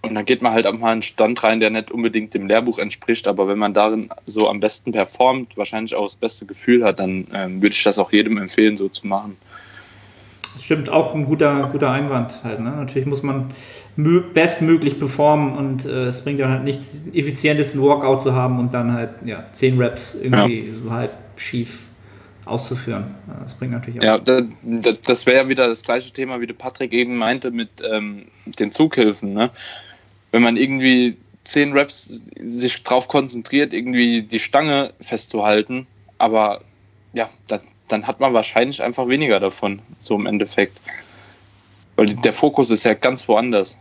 und dann geht man halt auch mal einen Stand rein, der nicht unbedingt dem Lehrbuch entspricht, aber wenn man darin so am besten performt, wahrscheinlich auch das beste Gefühl hat, dann ähm, würde ich das auch jedem empfehlen, so zu machen. Das stimmt, auch ein guter, guter Einwand halt. Ne? Natürlich muss man bestmöglich performen und äh, es bringt ja halt nichts, effizientesten Walkout zu haben und dann halt ja, 10 Reps irgendwie ja. so halb schief auszuführen. Das bringt natürlich auch. Ja, das, das wäre ja wieder das gleiche Thema, wie der Patrick eben meinte mit ähm, den Zughilfen. Ne? Wenn man irgendwie zehn Reps sich darauf konzentriert, irgendwie die Stange festzuhalten, aber ja, das, dann hat man wahrscheinlich einfach weniger davon, so im Endeffekt. Weil der Fokus ist ja ganz woanders.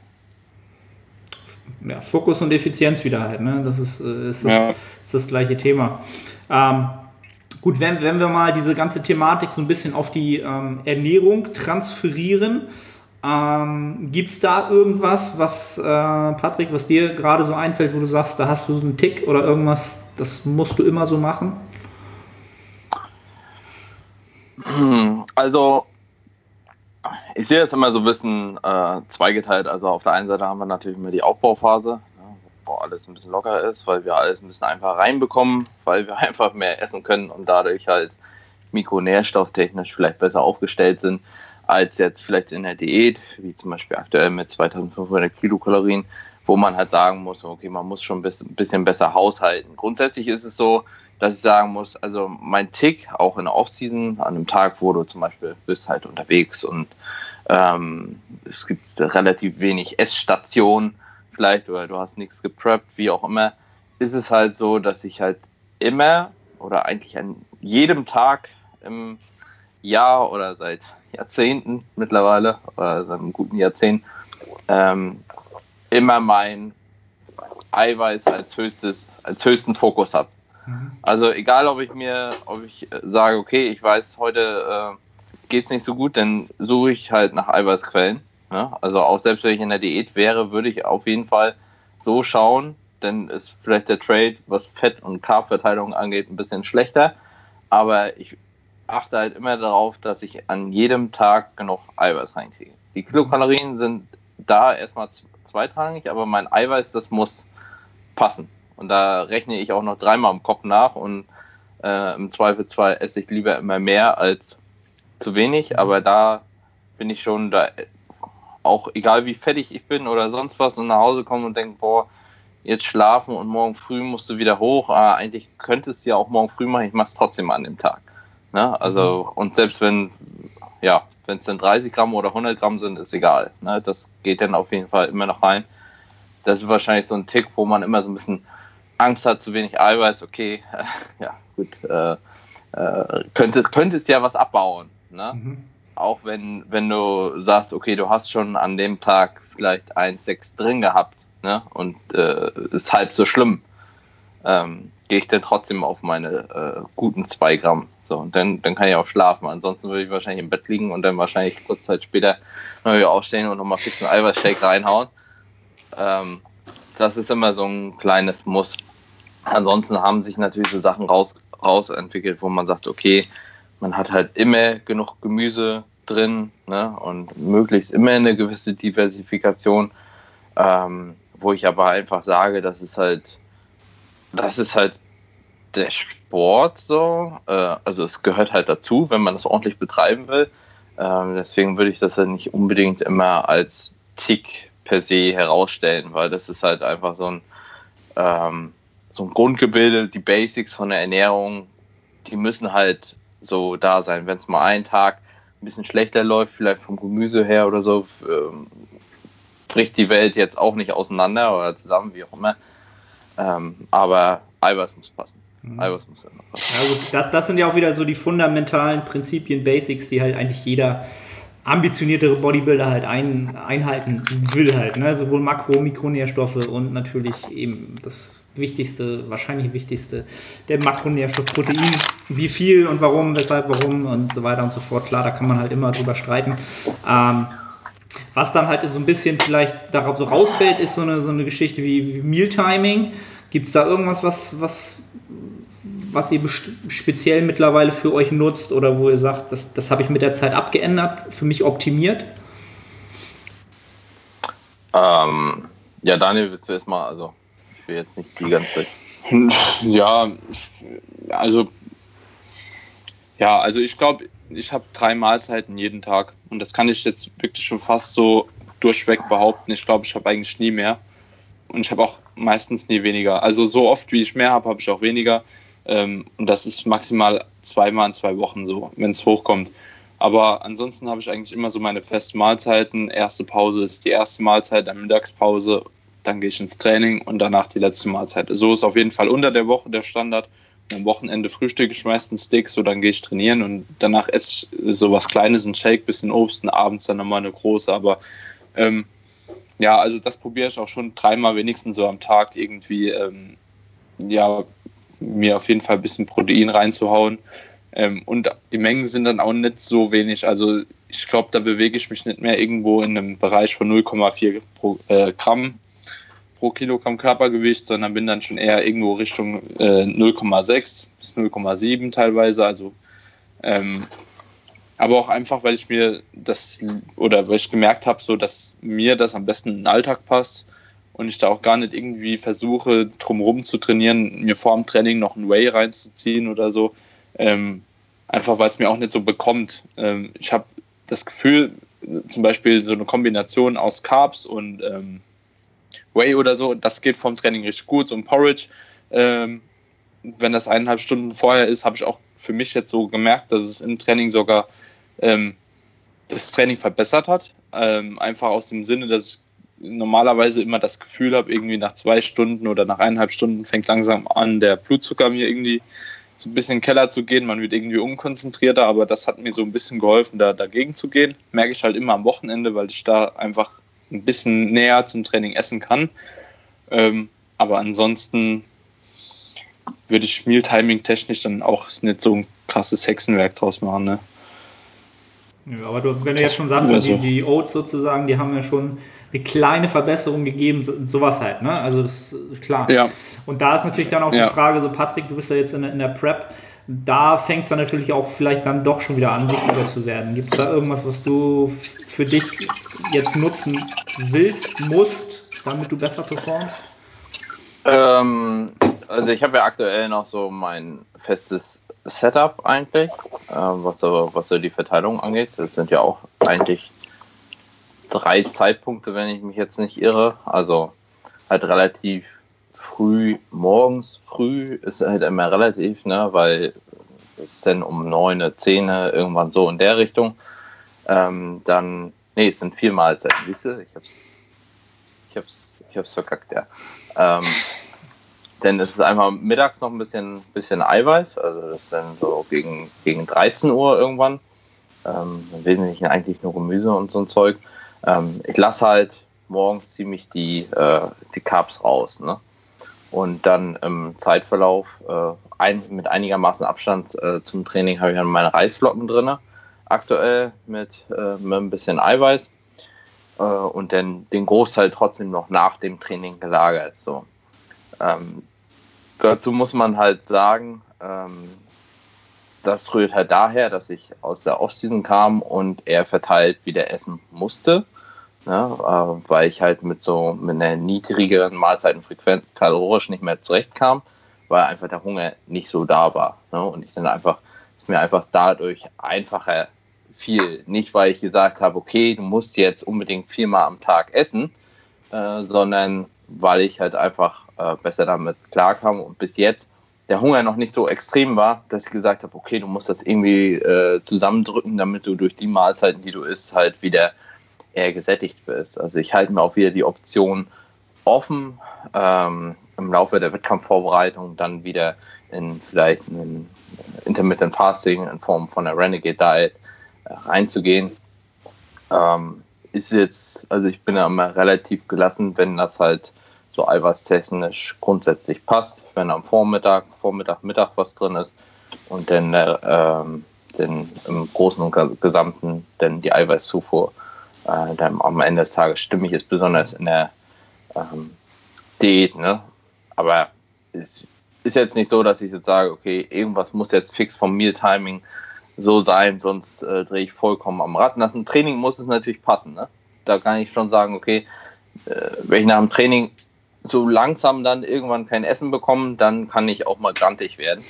Ja, Fokus und Effizienz wieder halt, ne? Das ist, äh, ist, das, ja. ist das gleiche Thema. Ähm, Gut, wenn, wenn wir mal diese ganze Thematik so ein bisschen auf die ähm, Ernährung transferieren, ähm, gibt es da irgendwas, was, äh, Patrick, was dir gerade so einfällt, wo du sagst, da hast du einen Tick oder irgendwas, das musst du immer so machen? Also, Ich sehe das immer so ein bisschen äh, zweigeteilt. Also auf der einen Seite haben wir natürlich immer die Aufbauphase, wo alles ein bisschen locker ist, weil wir alles ein bisschen einfach reinbekommen, weil wir einfach mehr essen können und dadurch halt mikronährstofftechnisch vielleicht besser aufgestellt sind als jetzt vielleicht in der Diät, wie zum Beispiel aktuell mit 2500 Kilokalorien, wo man halt sagen muss, okay, man muss schon ein bisschen besser haushalten. Grundsätzlich ist es so, dass ich sagen muss, also mein Tick, auch in der Offseason, an einem Tag, wo du zum Beispiel bist halt unterwegs und ähm, es gibt relativ wenig Essstationen vielleicht oder du hast nichts gepreppt, wie auch immer, ist es halt so, dass ich halt immer oder eigentlich an jedem Tag im Jahr oder seit Jahrzehnten mittlerweile, oder seit einem guten Jahrzehnt, ähm, immer mein Eiweiß als höchstes, als höchsten Fokus habe. Mhm. Also egal, ob ich mir, ob ich äh, sage, okay, ich weiß, heute äh, geht es nicht so gut, dann suche ich halt nach Eiweißquellen. Ne? Also auch selbst wenn ich in der Diät wäre, würde ich auf jeden Fall so schauen, denn ist vielleicht der Trade, was Fett- und Carb-Verteilung angeht, ein bisschen schlechter. Aber ich achte halt immer darauf, dass ich an jedem Tag genug Eiweiß reinkriege. Die Kilokalorien sind da erstmal zweitrangig, aber mein Eiweiß, das muss passen. Und da rechne ich auch noch dreimal im Kopf nach und äh, im Zweifelsfall esse ich lieber immer mehr als zu wenig, aber da bin ich schon da, auch egal wie fettig ich bin oder sonst was und nach Hause komme und denke, boah, jetzt schlafen und morgen früh musst du wieder hoch. Ah, eigentlich könntest du ja auch morgen früh machen, ich mache es trotzdem an dem Tag. Ne? Also, mhm. und selbst wenn, ja, wenn es dann 30 Gramm oder 100 Gramm sind, ist egal. Ne? Das geht dann auf jeden Fall immer noch rein. Das ist wahrscheinlich so ein Tick, wo man immer so ein bisschen Angst hat, zu wenig Eiweiß. Okay, ja, gut, äh, äh, könntest, könntest ja was abbauen. Ne? Mhm. Auch wenn, wenn du sagst, okay, du hast schon an dem Tag vielleicht 1,6 drin gehabt ne? und äh, ist halb so schlimm. Ähm, gehe ich dann trotzdem auf meine äh, guten 2 Gramm. So, und dann, dann kann ich auch schlafen. Ansonsten würde ich wahrscheinlich im Bett liegen und dann wahrscheinlich kurz Zeit später wieder aufstehen und nochmal fix einen Eiweißshake reinhauen. Ähm, das ist immer so ein kleines Muss. Ansonsten haben sich natürlich so Sachen raus, rausentwickelt, wo man sagt, okay, man hat halt immer genug Gemüse drin ne, und möglichst immer eine gewisse Diversifikation, ähm, wo ich aber einfach sage, das ist halt, das ist halt der Sport so. Äh, also es gehört halt dazu, wenn man das ordentlich betreiben will. Ähm, deswegen würde ich das ja nicht unbedingt immer als Tick per se herausstellen, weil das ist halt einfach so ein, ähm, so ein Grundgebilde, die Basics von der Ernährung, die müssen halt so da sein. Wenn es mal einen Tag ein bisschen schlechter läuft, vielleicht vom Gemüse her oder so, ähm, bricht die Welt jetzt auch nicht auseinander oder zusammen, wie auch immer. Ähm, aber Eiweiß muss passen. Mhm. Eiweiß muss immer passen. Ja, gut, das, das sind ja auch wieder so die fundamentalen Prinzipien, Basics, die halt eigentlich jeder ambitioniertere Bodybuilder halt ein, einhalten will halt. Ne? Sowohl Makro-, Mikronährstoffe und natürlich eben das wichtigste, wahrscheinlich wichtigste, der Makronährstoff Protein. Wie viel und warum, weshalb, warum und so weiter und so fort. Klar, da kann man halt immer drüber streiten. Ähm, was dann halt so ein bisschen vielleicht darauf so rausfällt, ist so eine, so eine Geschichte wie, wie Mealtiming. Gibt es da irgendwas, was, was, was ihr speziell mittlerweile für euch nutzt oder wo ihr sagt, das, das habe ich mit der Zeit abgeändert, für mich optimiert? Ähm, ja, Daniel, willst du erstmal, also will jetzt nicht die ganze Zeit. Ja, also ja, also ich glaube, ich habe drei Mahlzeiten jeden Tag und das kann ich jetzt wirklich schon fast so durchweg behaupten. Ich glaube, ich habe eigentlich nie mehr und ich habe auch meistens nie weniger. Also so oft wie ich mehr habe, habe ich auch weniger. Ähm, und das ist maximal zweimal in zwei Wochen so, wenn es hochkommt. Aber ansonsten habe ich eigentlich immer so meine festen Mahlzeiten. Erste Pause ist die erste Mahlzeit, dann Mittagspause, dann gehe ich ins Training und danach die letzte Mahlzeit. So ist auf jeden Fall unter der Woche der Standard. Am Wochenende frühstücke ich meistens Sticks, so dann gehe ich trainieren und danach esse ich so was Kleines, ein Shake, bisschen Obst und abends dann nochmal eine große. Aber ähm, ja, also das probiere ich auch schon dreimal wenigstens so am Tag irgendwie ähm, ja, mir auf jeden Fall ein bisschen Protein reinzuhauen. Ähm, und die Mengen sind dann auch nicht so wenig. Also ich glaube, da bewege ich mich nicht mehr irgendwo in einem Bereich von 0,4 äh, Gramm pro Kilogramm Körpergewicht, sondern bin dann schon eher irgendwo Richtung äh, 0,6 bis 0,7 teilweise. Also ähm, aber auch einfach, weil ich mir das oder weil ich gemerkt habe, so dass mir das am besten in den Alltag passt und ich da auch gar nicht irgendwie versuche, drumherum zu trainieren, mir vor dem Training noch ein Way reinzuziehen oder so. Ähm, einfach weil es mir auch nicht so bekommt. Ähm, ich habe das Gefühl, zum Beispiel so eine Kombination aus Carbs und ähm, Whey oder so, das geht vom Training richtig gut. So ein Porridge, ähm, wenn das eineinhalb Stunden vorher ist, habe ich auch für mich jetzt so gemerkt, dass es im Training sogar ähm, das Training verbessert hat. Ähm, einfach aus dem Sinne, dass ich normalerweise immer das Gefühl habe, irgendwie nach zwei Stunden oder nach eineinhalb Stunden fängt langsam an, der Blutzucker mir irgendwie so ein bisschen in den Keller zu gehen. Man wird irgendwie unkonzentrierter, aber das hat mir so ein bisschen geholfen, da dagegen zu gehen. Merke ich halt immer am Wochenende, weil ich da einfach ein bisschen näher zum Training essen kann. Ähm, aber ansonsten würde ich Mealtiming technisch dann auch nicht so ein krasses Hexenwerk draus machen. Ne? Ja, aber du, wenn du jetzt schon sagst, die, die Oats sozusagen, die haben ja schon eine kleine Verbesserung gegeben, so, sowas halt, ne? Also das ist klar. Ja. Und da ist natürlich dann auch ja. die Frage, so Patrick, du bist ja jetzt in, in der Prep, da fängt es dann natürlich auch vielleicht dann doch schon wieder an, wichtiger zu werden. Gibt es da irgendwas, was du für dich jetzt nutzen willst, musst, damit du besser performst? Ähm, also ich habe ja aktuell noch so mein festes Setup eigentlich, äh, was, so, was so die Verteilung angeht. Das sind ja auch eigentlich drei Zeitpunkte, wenn ich mich jetzt nicht irre. Also halt relativ früh, morgens früh ist halt immer relativ, ne, weil es ist dann um neun, zehn, irgendwann so in der Richtung. Ähm, dann, nee, es sind vier Mahlzeiten, siehst du? Ich hab's, ich hab's, ich hab's verkackt, ja. Ähm, denn es ist einmal mittags noch ein bisschen, bisschen Eiweiß, also das ist dann so gegen, gegen 13 Uhr irgendwann. Ähm, Im Wesentlichen eigentlich nur Gemüse und so ein Zeug. Ähm, ich lasse halt morgens ziemlich die, äh, die Carbs raus. Ne? Und dann im Zeitverlauf, äh, ein, mit einigermaßen Abstand äh, zum Training, habe ich dann meine Reisflocken drin. Aktuell mit, äh, mit ein bisschen Eiweiß. Äh, und dann den Großteil trotzdem noch nach dem Training gelagert. So. Ähm, dazu muss man halt sagen, ähm, das rührt halt daher, dass ich aus der Offseason kam und er verteilt wieder essen musste. Ne, äh, weil ich halt mit so mit einer niedrigeren Mahlzeitenfrequenz kalorisch nicht mehr zurechtkam, weil einfach der Hunger nicht so da war. Ne, und ich dann einfach, es mir einfach dadurch einfacher fiel. Nicht, weil ich gesagt habe, okay, du musst jetzt unbedingt viermal am Tag essen, äh, sondern weil ich halt einfach äh, besser damit klarkam und bis jetzt der Hunger noch nicht so extrem war, dass ich gesagt habe, okay, du musst das irgendwie äh, zusammendrücken, damit du durch die Mahlzeiten, die du isst, halt wieder eher gesättigt wirst. Also ich halte mir auch wieder die Option offen, ähm, im Laufe der Wettkampfvorbereitung dann wieder in vielleicht ein Intermittent Fasting in Form von einer Renegade Diet äh, reinzugehen. Ähm, ist jetzt, also ich bin ja immer relativ gelassen, wenn das halt so eiweißtechnisch grundsätzlich passt. Wenn am Vormittag, Vormittag, Mittag was drin ist und dann, äh, ähm, dann im Großen und Gesamten dann die Eiweißzufuhr äh, dann am Ende des Tages stimmig ist, besonders in der ähm, Diät. Ne? Aber es ist jetzt nicht so, dass ich jetzt sage, okay, irgendwas muss jetzt fix vom Meal-Timing so sein, sonst äh, drehe ich vollkommen am Rad. Nach dem Training muss es natürlich passen. Ne? Da kann ich schon sagen, okay, äh, wenn ich nach dem Training so langsam dann irgendwann kein Essen bekomme, dann kann ich auch mal grantig werden.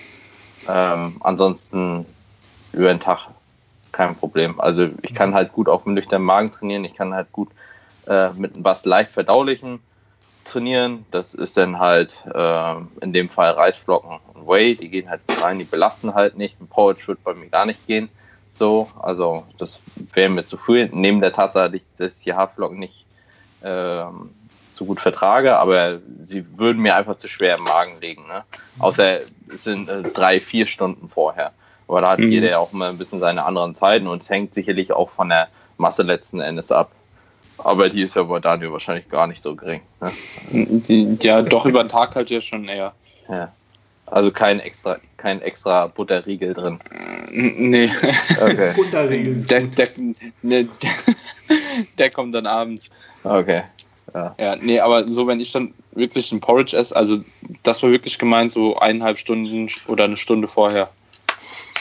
Ähm, ansonsten über den Tag kein Problem. Also ich kann halt gut auf dem nüchternen Magen trainieren, ich kann halt gut äh, mit was leicht verdaulichen trainieren. Das ist dann halt äh, in dem Fall Reisflocken und Whey, die gehen halt rein, die belasten halt nicht. Ein Porridge wird bei mir gar nicht gehen. So, also das wäre mir zu früh. Neben der Tatsache, dass ich die Haarflocken nicht ähm, so gut vertrage, aber sie würden mir einfach zu schwer im Magen liegen. Ne? Außer es sind äh, drei, vier Stunden vorher. Aber da hat mhm. jeder ja auch mal ein bisschen seine anderen Zeiten und es hängt sicherlich auch von der Masse letzten Endes ab. Aber die ist ja bei Daniel wahrscheinlich gar nicht so gering. Ne? Die, ja, doch über den Tag halt ja schon eher. Ja. Also kein extra, kein extra Butterriegel drin. Nee. Okay. Butterriegel. Der, der, der, der, kommt dann abends. Okay. Ja. ja, nee, aber so, wenn ich dann wirklich ein Porridge esse, also das war wirklich gemeint, so eineinhalb Stunden oder eine Stunde vorher.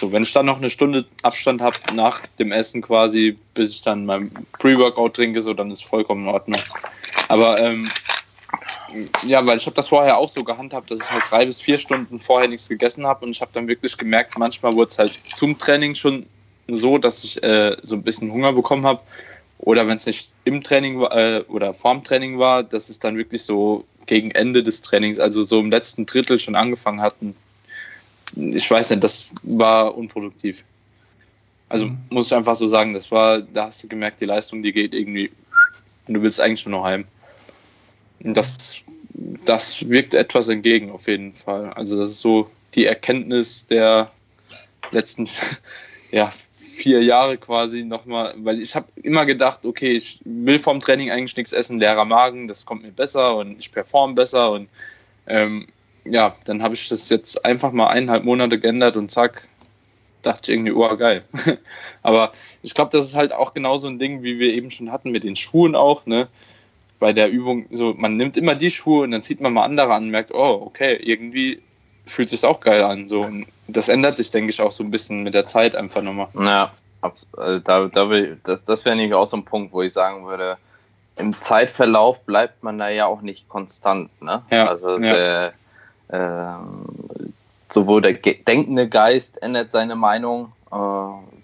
So, wenn ich dann noch eine Stunde Abstand habe nach dem Essen quasi, bis ich dann mein Pre-Workout trinke, so, dann ist vollkommen in Ordnung. Aber ähm, ja, weil ich habe das vorher auch so gehandhabt, dass ich halt drei bis vier Stunden vorher nichts gegessen habe und ich habe dann wirklich gemerkt, manchmal wurde es halt zum Training schon so, dass ich äh, so ein bisschen Hunger bekommen habe. Oder wenn es nicht im Training war, äh, oder vorm Training war, dass es dann wirklich so gegen Ende des Trainings, also so im letzten Drittel schon angefangen hatten. Ich weiß nicht, das war unproduktiv. Also mhm. muss ich einfach so sagen, das war, da hast du gemerkt, die Leistung, die geht irgendwie, und du willst eigentlich nur noch heim. Und das, das wirkt etwas entgegen, auf jeden Fall. Also das ist so die Erkenntnis der letzten ja, vier Jahre quasi nochmal, weil ich habe immer gedacht, okay, ich will vom Training eigentlich nichts essen, leerer Magen, das kommt mir besser und ich performe besser und ähm, ja, dann habe ich das jetzt einfach mal eineinhalb Monate geändert und zack, dachte ich irgendwie, oh geil. Aber ich glaube, das ist halt auch genauso ein Ding, wie wir eben schon hatten mit den Schuhen auch, ne? Bei der Übung, so man nimmt immer die Schuhe und dann zieht man mal andere an und merkt, oh, okay, irgendwie fühlt sich auch geil an. So. Und das ändert sich, denke ich, auch so ein bisschen mit der Zeit einfach nochmal. Ja, äh, da, da will, das, das wäre nämlich auch so ein Punkt, wo ich sagen würde, im Zeitverlauf bleibt man da ja auch nicht konstant. Ne? Ja, also ja. Der, sowohl der denkende Geist ändert seine Meinung, äh,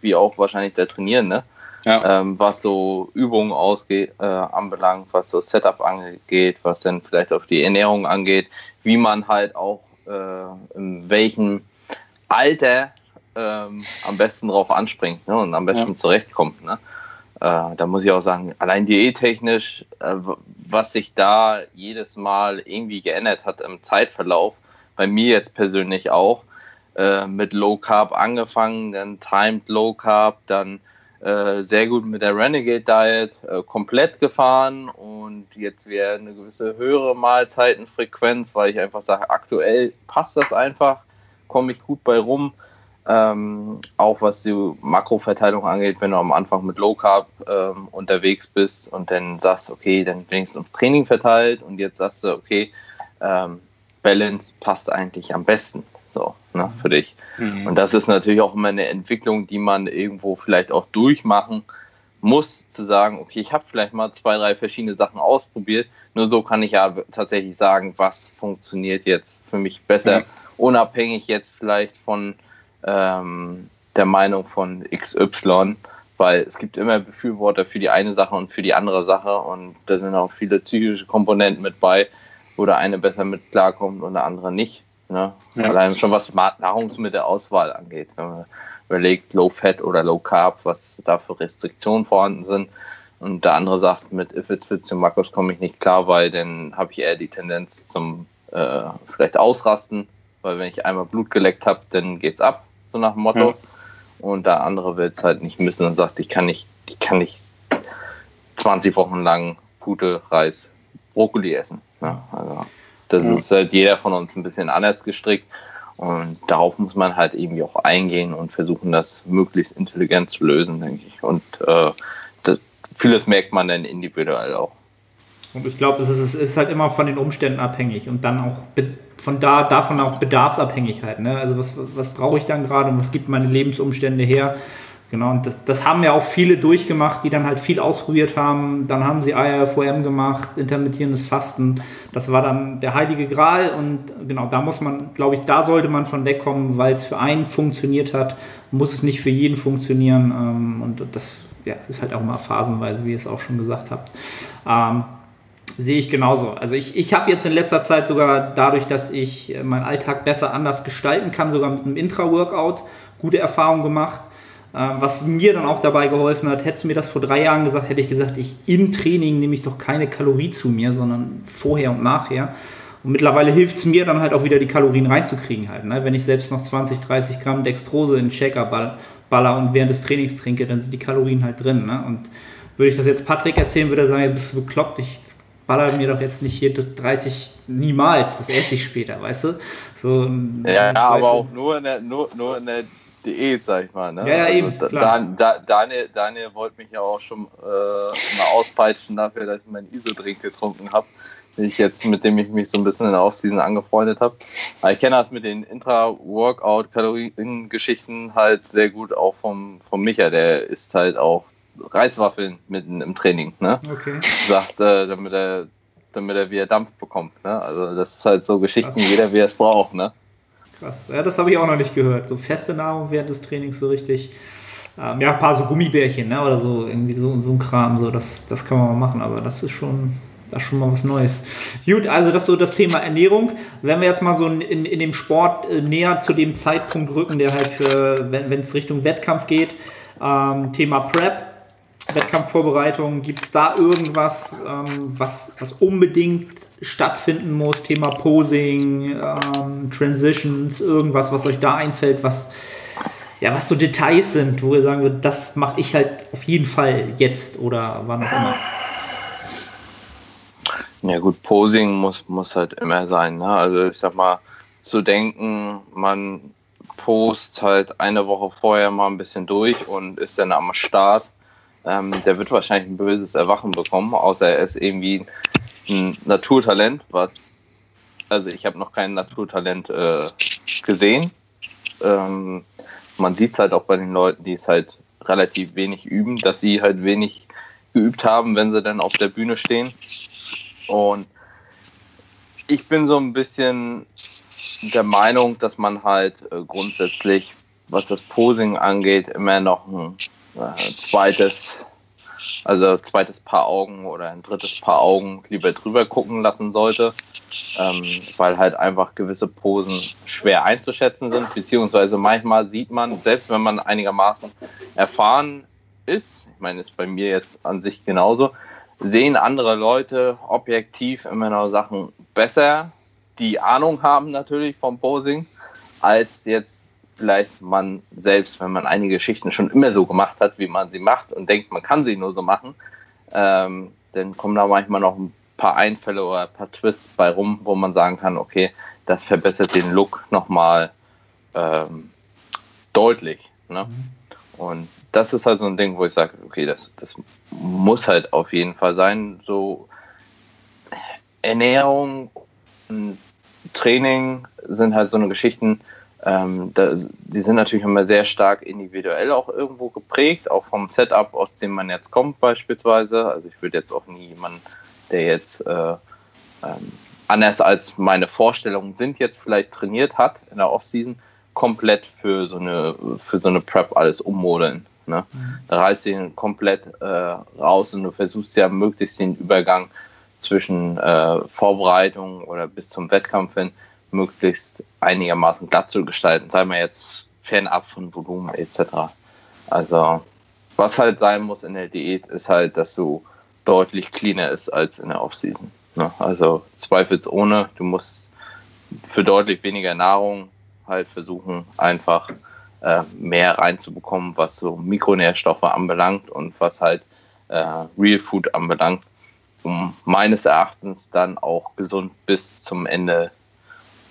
wie auch wahrscheinlich der Trainierende. Ja. Ähm, was so Übungen ausgeht, äh, anbelangt, was so Setup angeht, was dann vielleicht auch die Ernährung angeht, wie man halt auch äh, in welchem Alter ähm, am besten drauf anspringt ne, und am besten ja. zurechtkommt. Ne? Äh, da muss ich auch sagen, allein diättechnisch, äh, was sich da jedes Mal irgendwie geändert hat im Zeitverlauf, bei mir jetzt persönlich auch, äh, mit Low Carb angefangen, dann Timed Low Carb, dann äh, sehr gut mit der Renegade Diet äh, komplett gefahren und jetzt wäre eine gewisse höhere Mahlzeitenfrequenz, weil ich einfach sage, aktuell passt das einfach, komme ich gut bei rum. Ähm, auch was die Makroverteilung angeht, wenn du am Anfang mit Low Carb ähm, unterwegs bist und dann sagst, okay, dann wenigstens auf Training verteilt und jetzt sagst du, okay, ähm, Balance passt eigentlich am besten so, ne, für dich. Mhm. Und das ist natürlich auch immer eine Entwicklung, die man irgendwo vielleicht auch durchmachen muss, zu sagen, okay, ich habe vielleicht mal zwei, drei verschiedene Sachen ausprobiert. Nur so kann ich ja tatsächlich sagen, was funktioniert jetzt für mich besser, mhm. unabhängig jetzt vielleicht von ähm, der Meinung von XY, weil es gibt immer Befürworter für die eine Sache und für die andere Sache und da sind auch viele psychische Komponenten mit bei, wo der eine besser mit klarkommt und der andere nicht. Ne? Ja. Allein schon was Nahrungsmittelauswahl angeht, wenn man überlegt, Low Fat oder Low Carb, was da für Restriktionen vorhanden sind. Und der andere sagt, mit If It Fits Makros komme ich nicht klar, weil dann habe ich eher die Tendenz zum äh, vielleicht Ausrasten, weil wenn ich einmal Blut geleckt habe, dann geht's ab so nach dem Motto. Ja. Und der andere will es halt nicht müssen und sagt, ich kann nicht, ich kann nicht 20 Wochen lang Pute, Reis, Brokkoli essen. Ja, also das ja. ist halt jeder von uns ein bisschen anders gestrickt. Und darauf muss man halt irgendwie auch eingehen und versuchen, das möglichst intelligent zu lösen, denke ich. Und äh, das, vieles merkt man dann individuell auch. Und ich glaube, es ist, ist halt immer von den Umständen abhängig und dann auch von da, davon auch Bedarfsabhängigkeit. Ne? Also was, was brauche ich dann gerade und was gibt meine Lebensumstände her? Genau, und das, das haben ja auch viele durchgemacht, die dann halt viel ausprobiert haben. Dann haben sie IRFOM gemacht, intermittierendes Fasten. Das war dann der heilige Gral und genau, da muss man, glaube ich, da sollte man von wegkommen, weil es für einen funktioniert hat, muss es nicht für jeden funktionieren. Ähm, und das ja, ist halt auch mal phasenweise, wie ihr es auch schon gesagt habt. Sehe ich genauso. Also ich, ich habe jetzt in letzter Zeit sogar dadurch, dass ich äh, meinen Alltag besser anders gestalten kann, sogar mit einem Intra-Workout gute Erfahrungen gemacht. Ähm, was mir dann auch dabei geholfen hat, hättest du mir das vor drei Jahren gesagt, hätte ich gesagt, ich im Training nehme ich doch keine Kalorie zu mir, sondern vorher und nachher. Und mittlerweile hilft es mir dann halt auch wieder die Kalorien reinzukriegen halt. Ne? Wenn ich selbst noch 20, 30 Gramm Dextrose in den Shaker baller und während des Trainings trinke, dann sind die Kalorien halt drin. Ne? Und würde ich das jetzt Patrick erzählen, würde er sagen, bist du bekloppt, ich baller mir doch jetzt nicht hier 30 niemals, das esse ich später, weißt du? So, ja, aber auch nur in, der, nur, nur in der Diät, sag ich mal. Ne? Ja, ja, also, eben, klar. da, Daniel, Daniel wollte mich ja auch schon äh, mal auspeitschen dafür, dass ich meinen ISO-Drink getrunken habe. Ich jetzt, mit dem ich mich so ein bisschen in der Offseason angefreundet habe. Aber ich kenne das mit den Intra-Workout-Kalorien-Geschichten halt sehr gut auch vom, vom Micha. Der isst halt auch Reiswaffeln mitten im Training, ne? Okay. Sagt, äh, damit er damit er wieder Dampf bekommt. Ne? Also das ist halt so Geschichten, Krass. jeder wie er es braucht. Ne? Krass. Ja, das habe ich auch noch nicht gehört. So feste Nahrung während des Trainings so richtig. Ähm, ja, ein paar so Gummibärchen, ne? Oder so, irgendwie so, so ein Kram, so, das, das kann man mal machen, aber das ist schon, das ist schon mal was Neues. Gut, also das ist so das Thema Ernährung. Wenn wir jetzt mal so in, in dem Sport äh, näher zu dem Zeitpunkt rücken, der halt für, wenn es Richtung Wettkampf geht, ähm, Thema Prep, Wettkampfvorbereitung, gibt es da irgendwas, ähm, was, was unbedingt stattfinden muss? Thema Posing, ähm, Transitions, irgendwas, was euch da einfällt, was, ja, was so Details sind, wo ihr sagen würdet, das mache ich halt auf jeden Fall jetzt oder wann auch immer. Ja gut, Posing muss, muss halt immer sein. Ne? Also ich sag mal, zu denken, man post halt eine Woche vorher mal ein bisschen durch und ist dann am Start, ähm, der wird wahrscheinlich ein böses Erwachen bekommen, außer er ist irgendwie ein Naturtalent, was, also ich habe noch kein Naturtalent äh, gesehen. Ähm, man sieht es halt auch bei den Leuten, die es halt relativ wenig üben, dass sie halt wenig geübt haben, wenn sie dann auf der Bühne stehen. Und ich bin so ein bisschen der Meinung, dass man halt äh, grundsätzlich, was das Posing angeht, immer noch ein zweites, also zweites Paar Augen oder ein drittes Paar Augen lieber drüber gucken lassen sollte, ähm, weil halt einfach gewisse Posen schwer einzuschätzen sind, beziehungsweise manchmal sieht man, selbst wenn man einigermaßen erfahren ist, ich meine, ist bei mir jetzt an sich genauso, sehen andere Leute objektiv immer noch Sachen besser, die Ahnung haben natürlich vom Posing, als jetzt vielleicht man selbst, wenn man einige Geschichten schon immer so gemacht hat, wie man sie macht und denkt, man kann sie nur so machen, ähm, dann kommen da manchmal noch ein paar Einfälle oder ein paar Twists bei rum, wo man sagen kann, okay, das verbessert den Look nochmal ähm, deutlich. Ne? Und das ist halt so ein Ding, wo ich sage, okay, das, das muss halt auf jeden Fall sein. So Ernährung und Training sind halt so eine Geschichten, ähm, da, die sind natürlich immer sehr stark individuell auch irgendwo geprägt, auch vom Setup, aus dem man jetzt kommt beispielsweise. Also ich würde jetzt auch nie jemanden, der jetzt äh, ähm, anders als meine Vorstellungen sind, jetzt vielleicht trainiert hat in der Offseason, komplett für so eine, für so eine Prep alles ummodeln. Ne? Da reißt du ihn komplett äh, raus und du versuchst ja möglichst den Übergang zwischen äh, Vorbereitung oder bis zum Wettkampf hin möglichst einigermaßen glatt zu gestalten, sei mal jetzt fernab von Volumen etc. Also was halt sein muss in der Diät ist halt, dass du deutlich cleaner ist als in der Offseason. Ne? Also zweifelsohne, du musst für deutlich weniger Nahrung halt versuchen, einfach äh, mehr reinzubekommen, was so Mikronährstoffe anbelangt und was halt äh, Real Food anbelangt, um meines Erachtens dann auch gesund bis zum Ende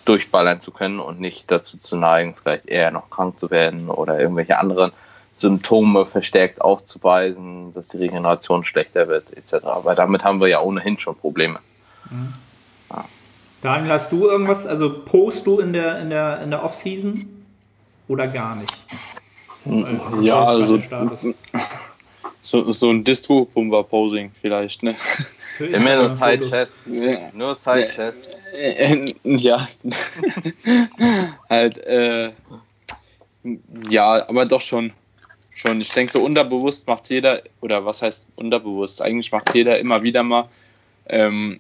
durchballern zu können und nicht dazu zu neigen, vielleicht eher noch krank zu werden oder irgendwelche anderen Symptome verstärkt aufzuweisen, dass die Regeneration schlechter wird, etc. Weil damit haben wir ja ohnehin schon Probleme. Mhm. Ja. Daniel, hast du irgendwas, also post du in der, in der, in der Off-Season oder gar nicht? Ja, also so, so ein Distro-Pumper-Posing vielleicht, ne? Immer nur Side-Chest. Nur Side-Chest. Ja. halt, äh, ja, aber doch schon. Schon. Ich denke, so unterbewusst macht jeder, oder was heißt unterbewusst? Eigentlich macht jeder immer wieder mal ähm,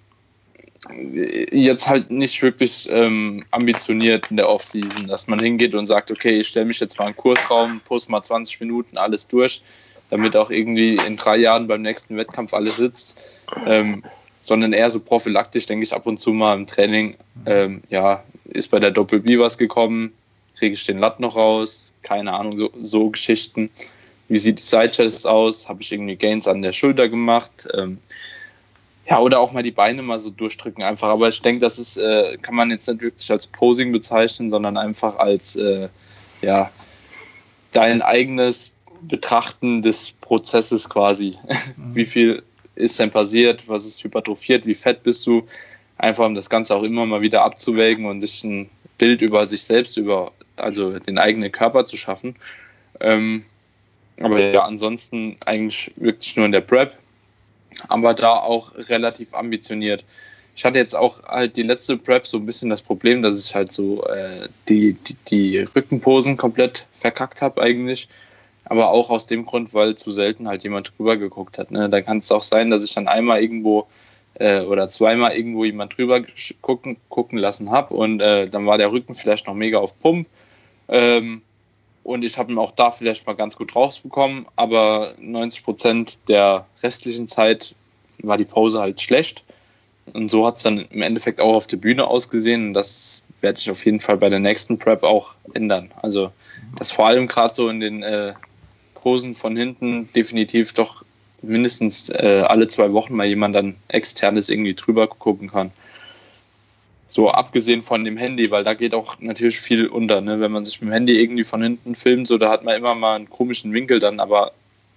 jetzt halt nicht wirklich ähm, ambitioniert in der Offseason, dass man hingeht und sagt, okay, ich stelle mich jetzt mal in den Kursraum, poste mal 20 Minuten alles durch, damit auch irgendwie in drei Jahren beim nächsten Wettkampf alles sitzt, ähm, sondern eher so prophylaktisch, denke ich, ab und zu mal im Training, ähm, ja, ist bei der Doppel-B was gekommen, kriege ich den Latt noch raus, keine Ahnung, so, so Geschichten. Wie sieht die Sidechest aus? Habe ich irgendwie Gains an der Schulter gemacht? Ähm, ja, oder auch mal die Beine mal so durchdrücken einfach. Aber ich denke, das ist, äh, kann man jetzt nicht wirklich als Posing bezeichnen, sondern einfach als, äh, ja, dein eigenes Betrachten des Prozesses quasi. Mhm. Wie viel ist denn passiert? Was ist hypertrophiert? Wie fett bist du? Einfach um das Ganze auch immer mal wieder abzuwägen und sich ein Bild über sich selbst, über also den eigenen Körper zu schaffen. Ähm, aber ja, ansonsten eigentlich wirklich nur in der Prep, aber da auch relativ ambitioniert. Ich hatte jetzt auch halt die letzte Prep so ein bisschen das Problem, dass ich halt so äh, die, die, die Rückenposen komplett verkackt habe eigentlich. Aber auch aus dem Grund, weil zu selten halt jemand drüber geguckt hat. Ne? Da kann es auch sein, dass ich dann einmal irgendwo äh, oder zweimal irgendwo jemand drüber gucken, gucken lassen habe und äh, dann war der Rücken vielleicht noch mega auf Pump. Ähm, und ich habe ihn auch da vielleicht mal ganz gut rausbekommen, aber 90 Prozent der restlichen Zeit war die Pause halt schlecht. Und so hat es dann im Endeffekt auch auf der Bühne ausgesehen. Und das werde ich auf jeden Fall bei der nächsten Prep auch ändern. Also, dass vor allem gerade so in den äh, Posen von hinten definitiv doch mindestens äh, alle zwei Wochen mal jemand dann externes irgendwie drüber gucken kann. So abgesehen von dem Handy, weil da geht auch natürlich viel unter. Ne? Wenn man sich mit dem Handy irgendwie von hinten filmt, so da hat man immer mal einen komischen Winkel dann, aber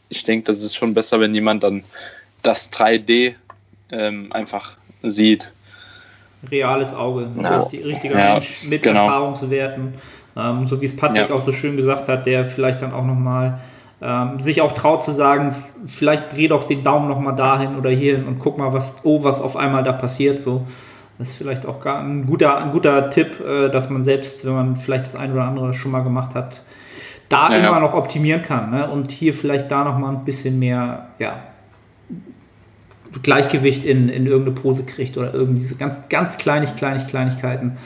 ich denke, das ist schon besser, wenn jemand dann das 3D ähm, einfach sieht. Reales Auge, ja. richtig, richtiger ja, Mensch mit genau. Erfahrungswerten. Ähm, so wie es Patrick ja. auch so schön gesagt hat, der vielleicht dann auch nochmal ähm, sich auch traut zu sagen, vielleicht dreh doch den Daumen nochmal dahin oder hierhin und guck mal, was, oh, was auf einmal da passiert. So. Das ist vielleicht auch gar ein guter, ein guter Tipp, äh, dass man selbst, wenn man vielleicht das eine oder andere schon mal gemacht hat, da ja, immer ja. noch optimieren kann ne? und hier vielleicht da noch mal ein bisschen mehr ja, Gleichgewicht in, in irgendeine Pose kriegt oder irgendwie diese ganz, ganz kleinig, kleinig Kleinigkeiten,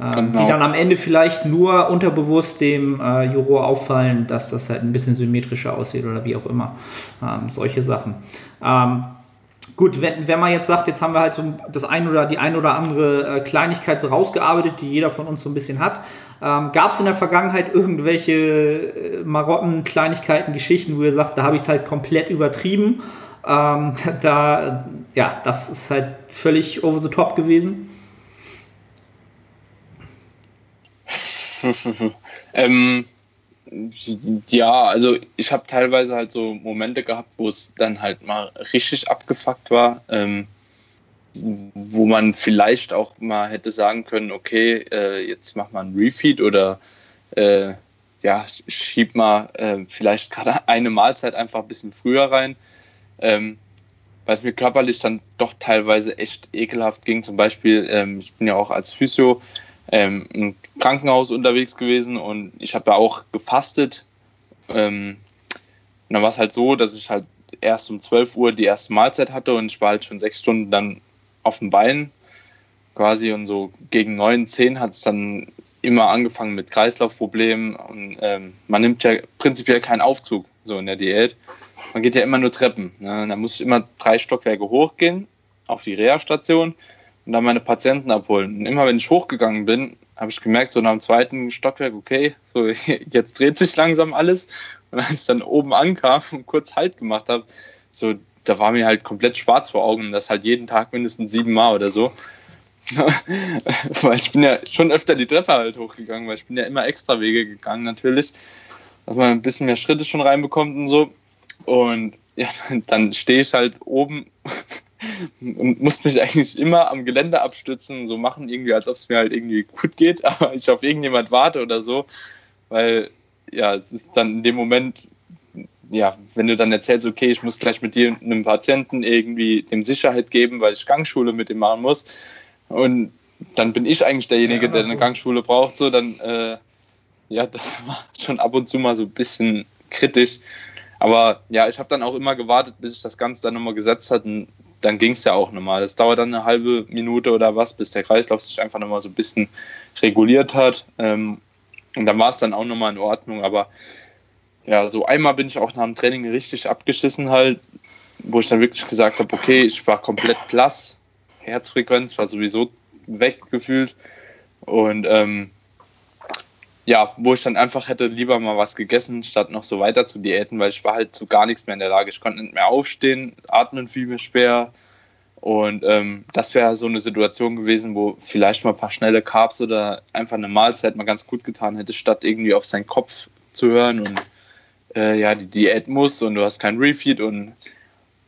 ähm, genau. die dann am Ende vielleicht nur unterbewusst dem äh, Juror auffallen, dass das halt ein bisschen symmetrischer aussieht oder wie auch immer. Ähm, solche Sachen. Ähm, Gut, wenn, wenn man jetzt sagt, jetzt haben wir halt so das ein oder die ein oder andere äh, Kleinigkeit so rausgearbeitet, die jeder von uns so ein bisschen hat. Ähm, Gab es in der Vergangenheit irgendwelche äh, Marotten, Kleinigkeiten, Geschichten, wo ihr sagt, da habe ich es halt komplett übertrieben? Ähm, da, ja, das ist halt völlig over the top gewesen. ähm, ja, also ich habe teilweise halt so Momente gehabt, wo es dann halt mal richtig abgefuckt war, ähm, wo man vielleicht auch mal hätte sagen können, okay, äh, jetzt mach mal ein Refeed oder äh, ja, schieb mal äh, vielleicht gerade eine Mahlzeit einfach ein bisschen früher rein, ähm, weil es mir körperlich dann doch teilweise echt ekelhaft ging. Zum Beispiel, ähm, ich bin ja auch als Physio ähm, im Krankenhaus unterwegs gewesen und ich habe ja auch gefastet. Ähm, und dann war es halt so, dass ich halt erst um 12 Uhr die erste Mahlzeit hatte und ich war halt schon sechs Stunden dann auf dem Bein quasi und so gegen 9, 10 hat es dann immer angefangen mit Kreislaufproblemen und ähm, man nimmt ja prinzipiell keinen Aufzug so in der Diät. Man geht ja immer nur Treppen. Ne? Da muss ich immer drei Stockwerke hochgehen auf die Reha-Station und dann meine Patienten abholen. Und immer wenn ich hochgegangen bin, habe ich gemerkt, so nach dem zweiten Stockwerk, okay, so jetzt dreht sich langsam alles. Und als ich dann oben ankam und kurz Halt gemacht habe, so, da war mir halt komplett schwarz vor Augen. Das halt jeden Tag mindestens sieben Mal oder so. weil ich bin ja schon öfter die Treppe halt hochgegangen, weil ich bin ja immer extra Wege gegangen natürlich, dass man ein bisschen mehr Schritte schon reinbekommt und so. Und ja, dann stehe ich halt oben und musste mich eigentlich immer am Gelände abstützen, so machen irgendwie, als ob es mir halt irgendwie gut geht, aber ich auf irgendjemand warte oder so, weil ja, es ist dann in dem Moment, ja, wenn du dann erzählst, okay, ich muss gleich mit dir einem Patienten irgendwie dem Sicherheit geben, weil ich Gangschule mit ihm machen muss und dann bin ich eigentlich derjenige, ja, der eine Gangschule braucht, so dann, äh, ja, das war schon ab und zu mal so ein bisschen kritisch. Aber ja, ich habe dann auch immer gewartet, bis sich das Ganze dann nochmal gesetzt hat. Und dann ging es ja auch nochmal. Das dauert dann eine halbe Minute oder was, bis der Kreislauf sich einfach nochmal so ein bisschen reguliert hat. Ähm, und dann war es dann auch nochmal in Ordnung. Aber ja, so einmal bin ich auch nach dem Training richtig abgeschissen halt, wo ich dann wirklich gesagt habe, okay, ich war komplett blass. Herzfrequenz war sowieso weggefühlt. Und ähm, ja, wo ich dann einfach hätte lieber mal was gegessen, statt noch so weiter zu diäten, weil ich war halt zu gar nichts mehr in der Lage. Ich konnte nicht mehr aufstehen, atmen fiel mir schwer. Und ähm, das wäre so eine Situation gewesen, wo vielleicht mal ein paar schnelle Carbs oder einfach eine Mahlzeit mal ganz gut getan hätte, statt irgendwie auf seinen Kopf zu hören und äh, ja, die Diät musst und du hast kein Refeed und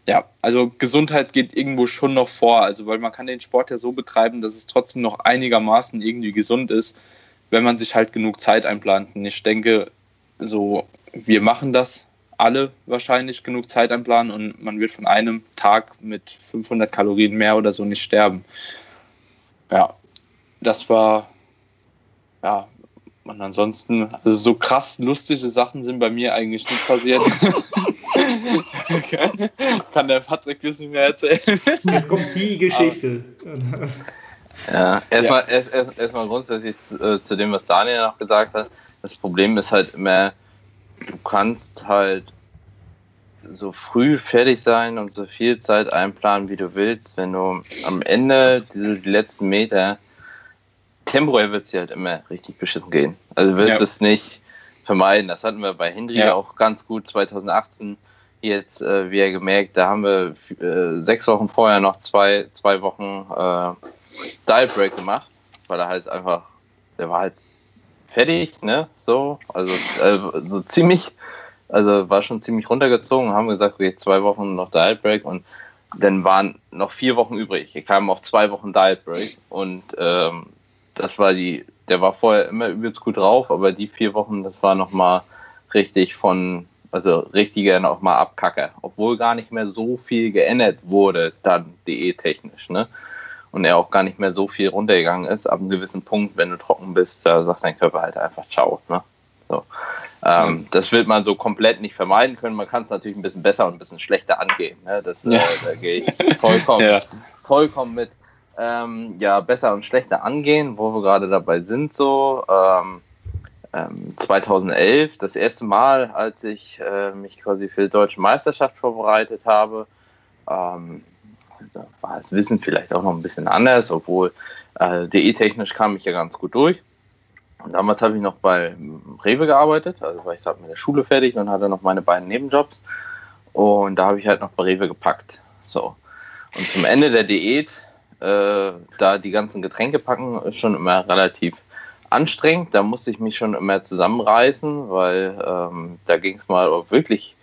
ja, also Gesundheit geht irgendwo schon noch vor. Also, weil man kann den Sport ja so betreiben, dass es trotzdem noch einigermaßen irgendwie gesund ist, wenn man sich halt genug Zeit einplant. Und ich denke, so, wir machen das alle wahrscheinlich genug Zeit einplanen und man wird von einem Tag mit 500 Kalorien mehr oder so nicht sterben. Ja, das war, ja, und ansonsten, also so krass lustige Sachen sind bei mir eigentlich nicht passiert. Kann der Patrick ein bisschen mehr erzählen? Jetzt kommt die Geschichte. Ja, erstmal ja. erst, erst, erst grundsätzlich zu, äh, zu, dem, was Daniel noch gesagt hat. Das Problem ist halt immer, du kannst halt so früh fertig sein und so viel Zeit einplanen, wie du willst, wenn du am Ende diese, die letzten Meter temporär wird es halt immer richtig beschissen gehen. Also du wirst ja. es nicht vermeiden. Das hatten wir bei Hendry ja. auch ganz gut 2018 jetzt äh, wie er gemerkt, da haben wir äh, sechs Wochen vorher noch zwei, zwei Wochen äh, Dial Break gemacht, weil er halt einfach, der war halt fertig, ne? So, also äh, so ziemlich, also war schon ziemlich runtergezogen, haben gesagt, okay, zwei Wochen noch Dial Break und dann waren noch vier Wochen übrig. Hier kamen auch zwei Wochen Dial Break und ähm, das war die, der war vorher immer übelst gut drauf, aber die vier Wochen, das war nochmal richtig von, also richtiger nochmal Abkacke, obwohl gar nicht mehr so viel geändert wurde, dann diättechnisch, ne? Und er auch gar nicht mehr so viel runtergegangen ist, ab einem gewissen Punkt, wenn du trocken bist, da sagt dein Körper halt einfach ciao, ne? So. Ähm, das wird man so komplett nicht vermeiden können. Man kann es natürlich ein bisschen besser und ein bisschen schlechter angehen. Ne? Das, äh, ja. äh, da gehe ich vollkommen, ja. vollkommen mit ähm, ja, besser und schlechter angehen, wo wir gerade dabei sind, so. Ähm, 2011, das erste Mal, als ich äh, mich quasi für die deutsche Meisterschaft vorbereitet habe, ähm, da war das Wissen vielleicht auch noch ein bisschen anders, obwohl äh, DE-technisch kam ich ja ganz gut durch. Und damals habe ich noch bei Rewe gearbeitet, also war ich gerade mit der Schule fertig und hatte noch meine beiden Nebenjobs. Und da habe ich halt noch bei Rewe gepackt. So. Und zum Ende der Diät äh, da die ganzen Getränke packen, ist schon immer relativ anstrengend. Da musste ich mich schon immer zusammenreißen, weil ähm, da ging es mal wirklich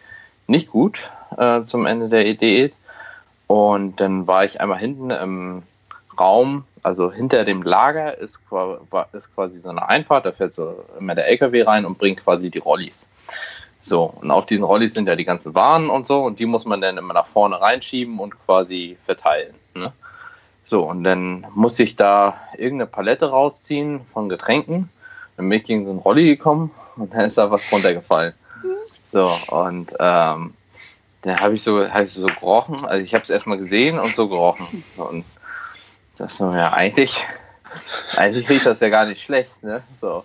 nicht gut äh, zum Ende der Idee. Und dann war ich einmal hinten im Raum, also hinter dem Lager ist, ist quasi so eine Einfahrt, da fährt so immer der LKW rein und bringt quasi die Rollis. So, und auf diesen Rollis sind ja die ganzen Waren und so, und die muss man dann immer nach vorne reinschieben und quasi verteilen. Ne? So, und dann musste ich da irgendeine Palette rausziehen von Getränken. Dann bin ich gegen so einen Rolli gekommen und dann ist da was runtergefallen. So, und ähm, dann habe ich, so, hab ich so gerochen. Also ich habe es erstmal gesehen und so gerochen. Und das war ja eigentlich, eigentlich riecht das ja gar nicht schlecht. Ne? So.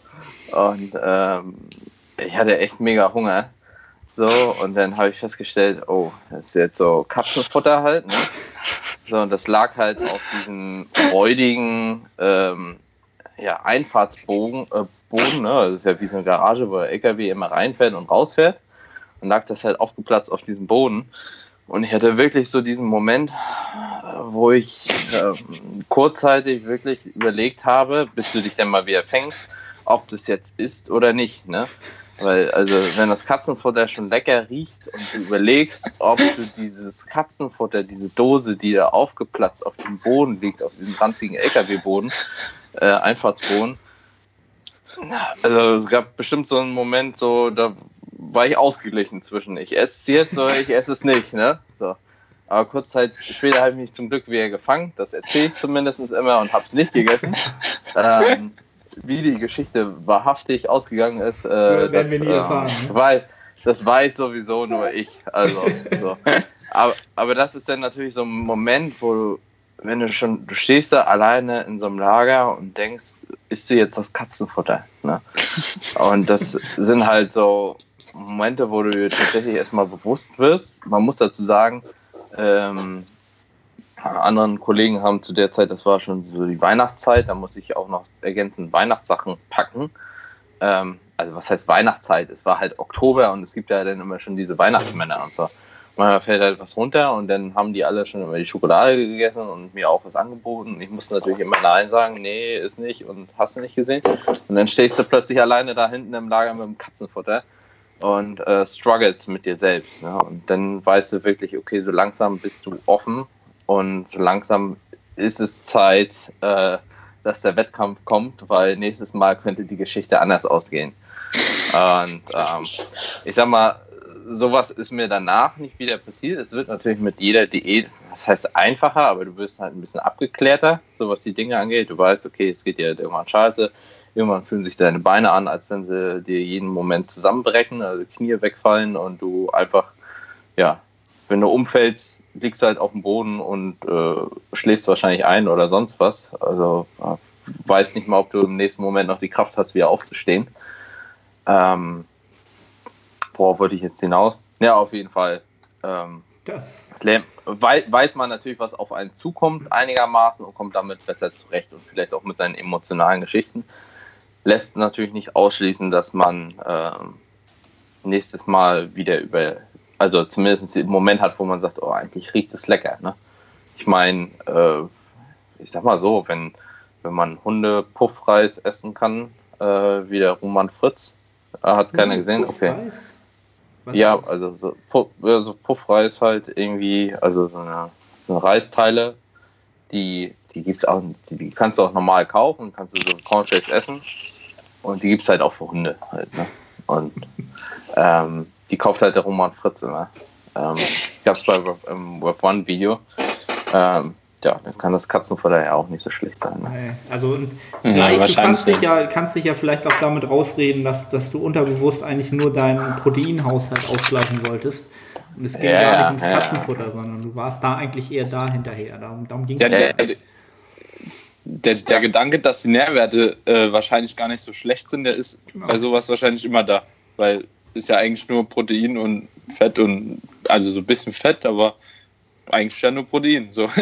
Und ähm, ich hatte echt mega Hunger. So, und dann habe ich festgestellt, oh, das ist jetzt so Katzenfutter halt. Ne? So, und das lag halt auf diesem räudigen ähm, ja, Einfahrtsbogen, äh, Boden, ne? das ist ja wie so eine Garage, wo der LKW immer reinfährt und rausfährt. Und lag das halt aufgeplatzt auf diesem Boden. Und ich hatte wirklich so diesen Moment, wo ich äh, kurzzeitig wirklich überlegt habe, bis du dich dann mal wieder fängst, ob das jetzt ist oder nicht. Ne? Weil, also, wenn das Katzenfutter schon lecker riecht und du überlegst, ob du dieses Katzenfutter, diese Dose, die da aufgeplatzt auf dem Boden liegt, auf diesem ranzigen LKW-Boden, äh, Einfahrtsboden, also es gab bestimmt so einen Moment, so, da war ich ausgeglichen zwischen ich esse es jetzt oder ich esse es nicht, ne? So. Aber kurz Zeit später habe ich mich zum Glück wieder gefangen, das erzähle ich zumindest immer und habe es nicht gegessen. ähm, wie die Geschichte wahrhaftig ausgegangen ist, äh, werden das, wir nie ähm, erfahren. Ne? Weil, das weiß sowieso nur ich. Also, so. aber, aber das ist dann natürlich so ein Moment, wo du, wenn du schon, du stehst da alleine in so einem Lager und denkst, isst du jetzt das Katzenfutter? Ne? Und das sind halt so Momente, wo du dir tatsächlich erstmal bewusst wirst. Man muss dazu sagen, ähm, anderen Kollegen haben zu der Zeit, das war schon so die Weihnachtszeit, da muss ich auch noch ergänzend Weihnachtssachen packen. Ähm, also was heißt Weihnachtszeit? Es war halt Oktober und es gibt ja dann immer schon diese Weihnachtsmänner und so. Manchmal fällt halt was runter und dann haben die alle schon immer die Schokolade gegessen und mir auch was angeboten. Und ich musste natürlich immer Nein sagen, nee, ist nicht und hast du nicht gesehen. Und dann stehst du plötzlich alleine da hinten im Lager mit dem Katzenfutter und äh, struggles mit dir selbst. Ne? Und dann weißt du wirklich, okay, so langsam bist du offen und langsam ist es Zeit, äh, dass der Wettkampf kommt, weil nächstes Mal könnte die Geschichte anders ausgehen. Und ähm, ich sag mal, sowas ist mir danach nicht wieder passiert. Es wird natürlich mit jeder Diät, das heißt einfacher, aber du wirst halt ein bisschen abgeklärter, so was die Dinge angeht. Du weißt, okay, es geht dir halt irgendwann scheiße. Irgendwann fühlen sich deine Beine an, als wenn sie dir jeden Moment zusammenbrechen, also Knie wegfallen und du einfach, ja, wenn du umfällst, liegst halt auf dem Boden und äh, schläfst wahrscheinlich ein oder sonst was. Also äh, weiß nicht mal, ob du im nächsten Moment noch die Kraft hast, wieder aufzustehen. Ähm, worauf wollte ich jetzt hinaus? Ja, auf jeden Fall. Ähm, Das. weiß man natürlich, was auf einen zukommt, einigermaßen und kommt damit besser zurecht und vielleicht auch mit seinen emotionalen Geschichten. Lässt natürlich nicht ausschließen, dass man ähm, nächstes Mal wieder über, also zumindest einen Moment hat, wo man sagt, oh, eigentlich riecht es lecker. Ne? Ich meine, äh, ich sag mal so, wenn, wenn man Hunde Puffreis essen kann, äh, wie der Roman Fritz, äh, hat keiner gesehen, okay. Was Ja, also so, Puff, äh, so Puffreis halt irgendwie, also so eine, so eine Reisteile, die, die gibt's auch, die, die kannst du auch normal kaufen, kannst du so Cornflakes essen und die gibt's halt auch für Hunde halt, ne? Und ähm, die kauft halt der Roman Fritz immer. Ähm, gab's bei Web- im Web One Video. Ähm, ja, dann kann das Katzenfutter ja auch nicht so schlecht sein. Ne? Also und Ja, vielleicht, du kannst dich, ja, kannst dich ja vielleicht auch damit rausreden, dass, dass du unterbewusst eigentlich nur deinen Proteinhaushalt ausgleichen wolltest. Und es ging Ja, gar nicht ums ja. Katzenfutter, sondern du warst da eigentlich eher da hinterher. Darum, darum ging es Ja, der, der, der Gedanke, dass die Nährwerte äh, wahrscheinlich gar nicht so schlecht sind, der ist Genau. bei sowas wahrscheinlich immer da. Weil ist ja eigentlich nur Protein und Fett und also so ein bisschen Fett, aber eigentlich ja nur Protein. So.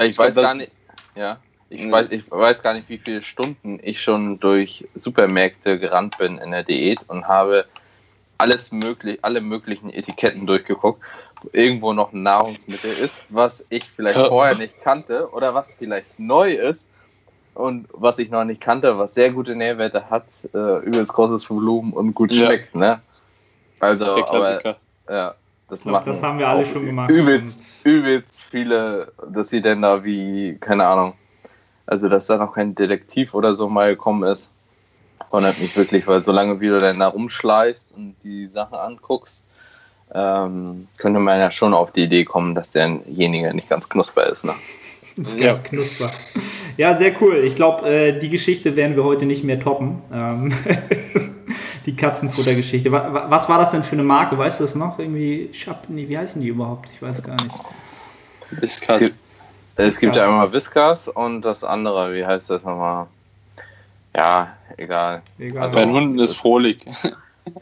Ich, Ich weiß glaub, gar nicht. Ja. Ich, Mhm. weiß, ich weiß gar nicht, wie viele Stunden ich schon durch Supermärkte gerannt bin in der Diät und habe alles möglich, alle möglichen Etiketten durchgeguckt, wo irgendwo noch ein Nahrungsmittel ist, was ich vielleicht Ja. vorher nicht kannte oder was vielleicht neu ist und was ich noch nicht kannte, was sehr gute Nährwerte hat, äh, übelst großes Volumen und gut Ja. schmeckt. Ne? Also, der aber, Klassiker. ja, das, glaub, machen das haben wir alle schon gemacht. Übelst, übelst viele, dass sie denn da wie, keine Ahnung, also dass da noch kein Detektiv oder so mal gekommen ist. Wundert mich wirklich, weil solange wie du dann da rumschleichst und die Sachen anguckst, ähm, könnte man ja schon auf die Idee kommen, dass derjenige nicht ganz knusper ist. Ne? Ganz Ja. knusper. Ja, sehr cool. Ich glaube, äh, die Geschichte werden wir heute nicht mehr toppen. Ähm, die Katzenfutter-Geschichte. Wa- wa- Was war das denn für eine Marke? Weißt du das noch? Irgendwie Schab, nee, wie heißen die überhaupt? Ich weiß gar nicht. Krass. Es gibt ja Whiskas. einmal Whiskas und das andere, wie heißt das nochmal? Ja, egal. Egal. Also- Bei den Hunden ist Frohlig.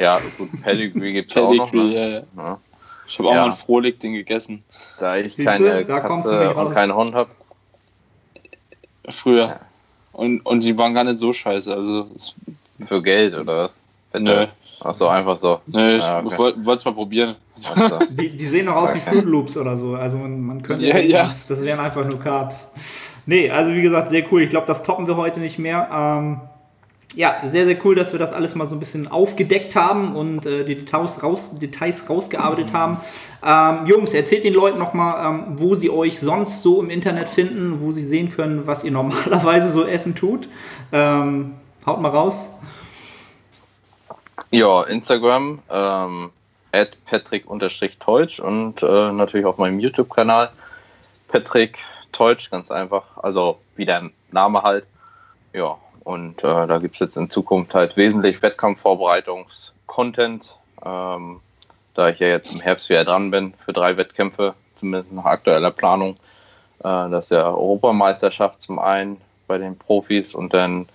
Ja, gut, Pedigree gibt es auch noch. Ne? ja, ja. Ich habe auch Ja. mal ein Frohlig-Ding gegessen. Da ich Siehste, keine da Katze und raus. keinen Hund habe, Früher. Und, und die waren gar nicht so scheiße. Also, es, für Geld oder was? Nö. Achso, einfach so. Nö, ich Ah, okay. wollte es mal probieren. Die, die sehen doch aus wie Okay. Fruit Loops oder so. Also man, man könnte Ja, denken, ja. Das, das wären einfach nur Carbs. Nee, also wie gesagt, sehr cool. Ich glaube, das toppen wir heute nicht mehr. Ähm, ja, sehr, sehr cool, dass wir das alles mal so ein bisschen aufgedeckt haben und äh, die Details, raus, Details rausgearbeitet haben. Ähm, Jungs, erzählt den Leuten nochmal, ähm, wo sie euch sonst so im Internet finden, wo sie sehen können, was ihr normalerweise so essen tut. Ähm, haut mal raus. Ja, Instagram, ähm, at patrick-teutsch und äh, natürlich auf meinem YouTube-Kanal Patrick Teutsch, ganz einfach. Also wie der Name halt. Ja, und äh, da gibt es jetzt in Zukunft halt wesentlich Wettkampfvorbereitungs-Content. Ähm, da ich ja jetzt im Herbst wieder dran bin für drei Wettkämpfe, zumindest nach aktueller Planung. Äh, das ist ja Europameisterschaft zum einen bei den Profis und dann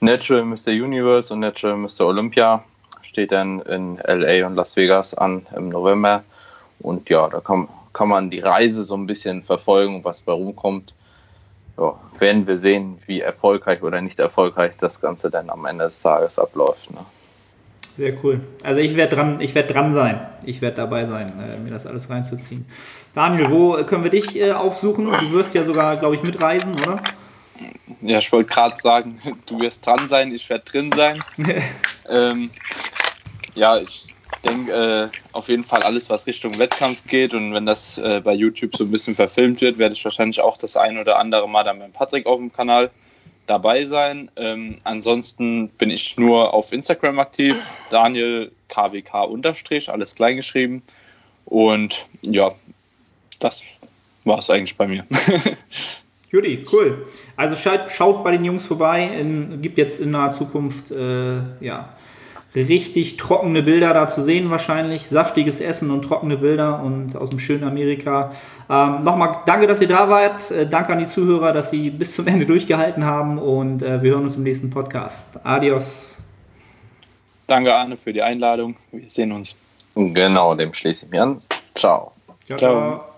Natural Mr. Universe und Natural Mr. Olympia steht dann in LA und Las Vegas an im November. Und ja, da kann, kann man die Reise so ein bisschen verfolgen, was bei rumkommt. Ja, werden wir sehen, wie erfolgreich oder nicht erfolgreich das Ganze dann am Ende des Tages abläuft. Ne? Sehr cool. Also ich werde dran, ich werde dran sein. Ich werde dabei sein, äh, mir das alles reinzuziehen. Daniel, wo können wir dich äh, aufsuchen? Du wirst ja sogar, glaube ich, mitreisen, oder? Ja, ich wollte gerade sagen, du wirst dran sein, ich werde drin sein. ähm, ja, ich denke äh, auf jeden Fall alles, was Richtung Wettkampf geht. Und wenn das äh, bei YouTube so ein bisschen verfilmt wird, werde ich wahrscheinlich auch das ein oder andere Mal dann mit Patrick auf dem Kanal dabei sein. Ähm, ansonsten bin ich nur auf Instagram aktiv. Daniel KWK unterstrich, alles klein geschrieben. Und ja, das war es eigentlich bei mir. Judy, cool. Also schaut, schaut bei den Jungs vorbei. In, gibt jetzt in naher Zukunft äh, ja, richtig trockene Bilder da zu sehen wahrscheinlich. Saftiges Essen und trockene Bilder und aus dem schönen Amerika. Ähm, Nochmal danke, dass ihr da wart. Äh, danke an die Zuhörer, dass sie bis zum Ende durchgehalten haben und äh, wir hören uns im nächsten Podcast. Adios. Danke, Arne, für die Einladung. Wir sehen uns. Genau, dem schließe ich mich an. Ciao. ciao. ciao.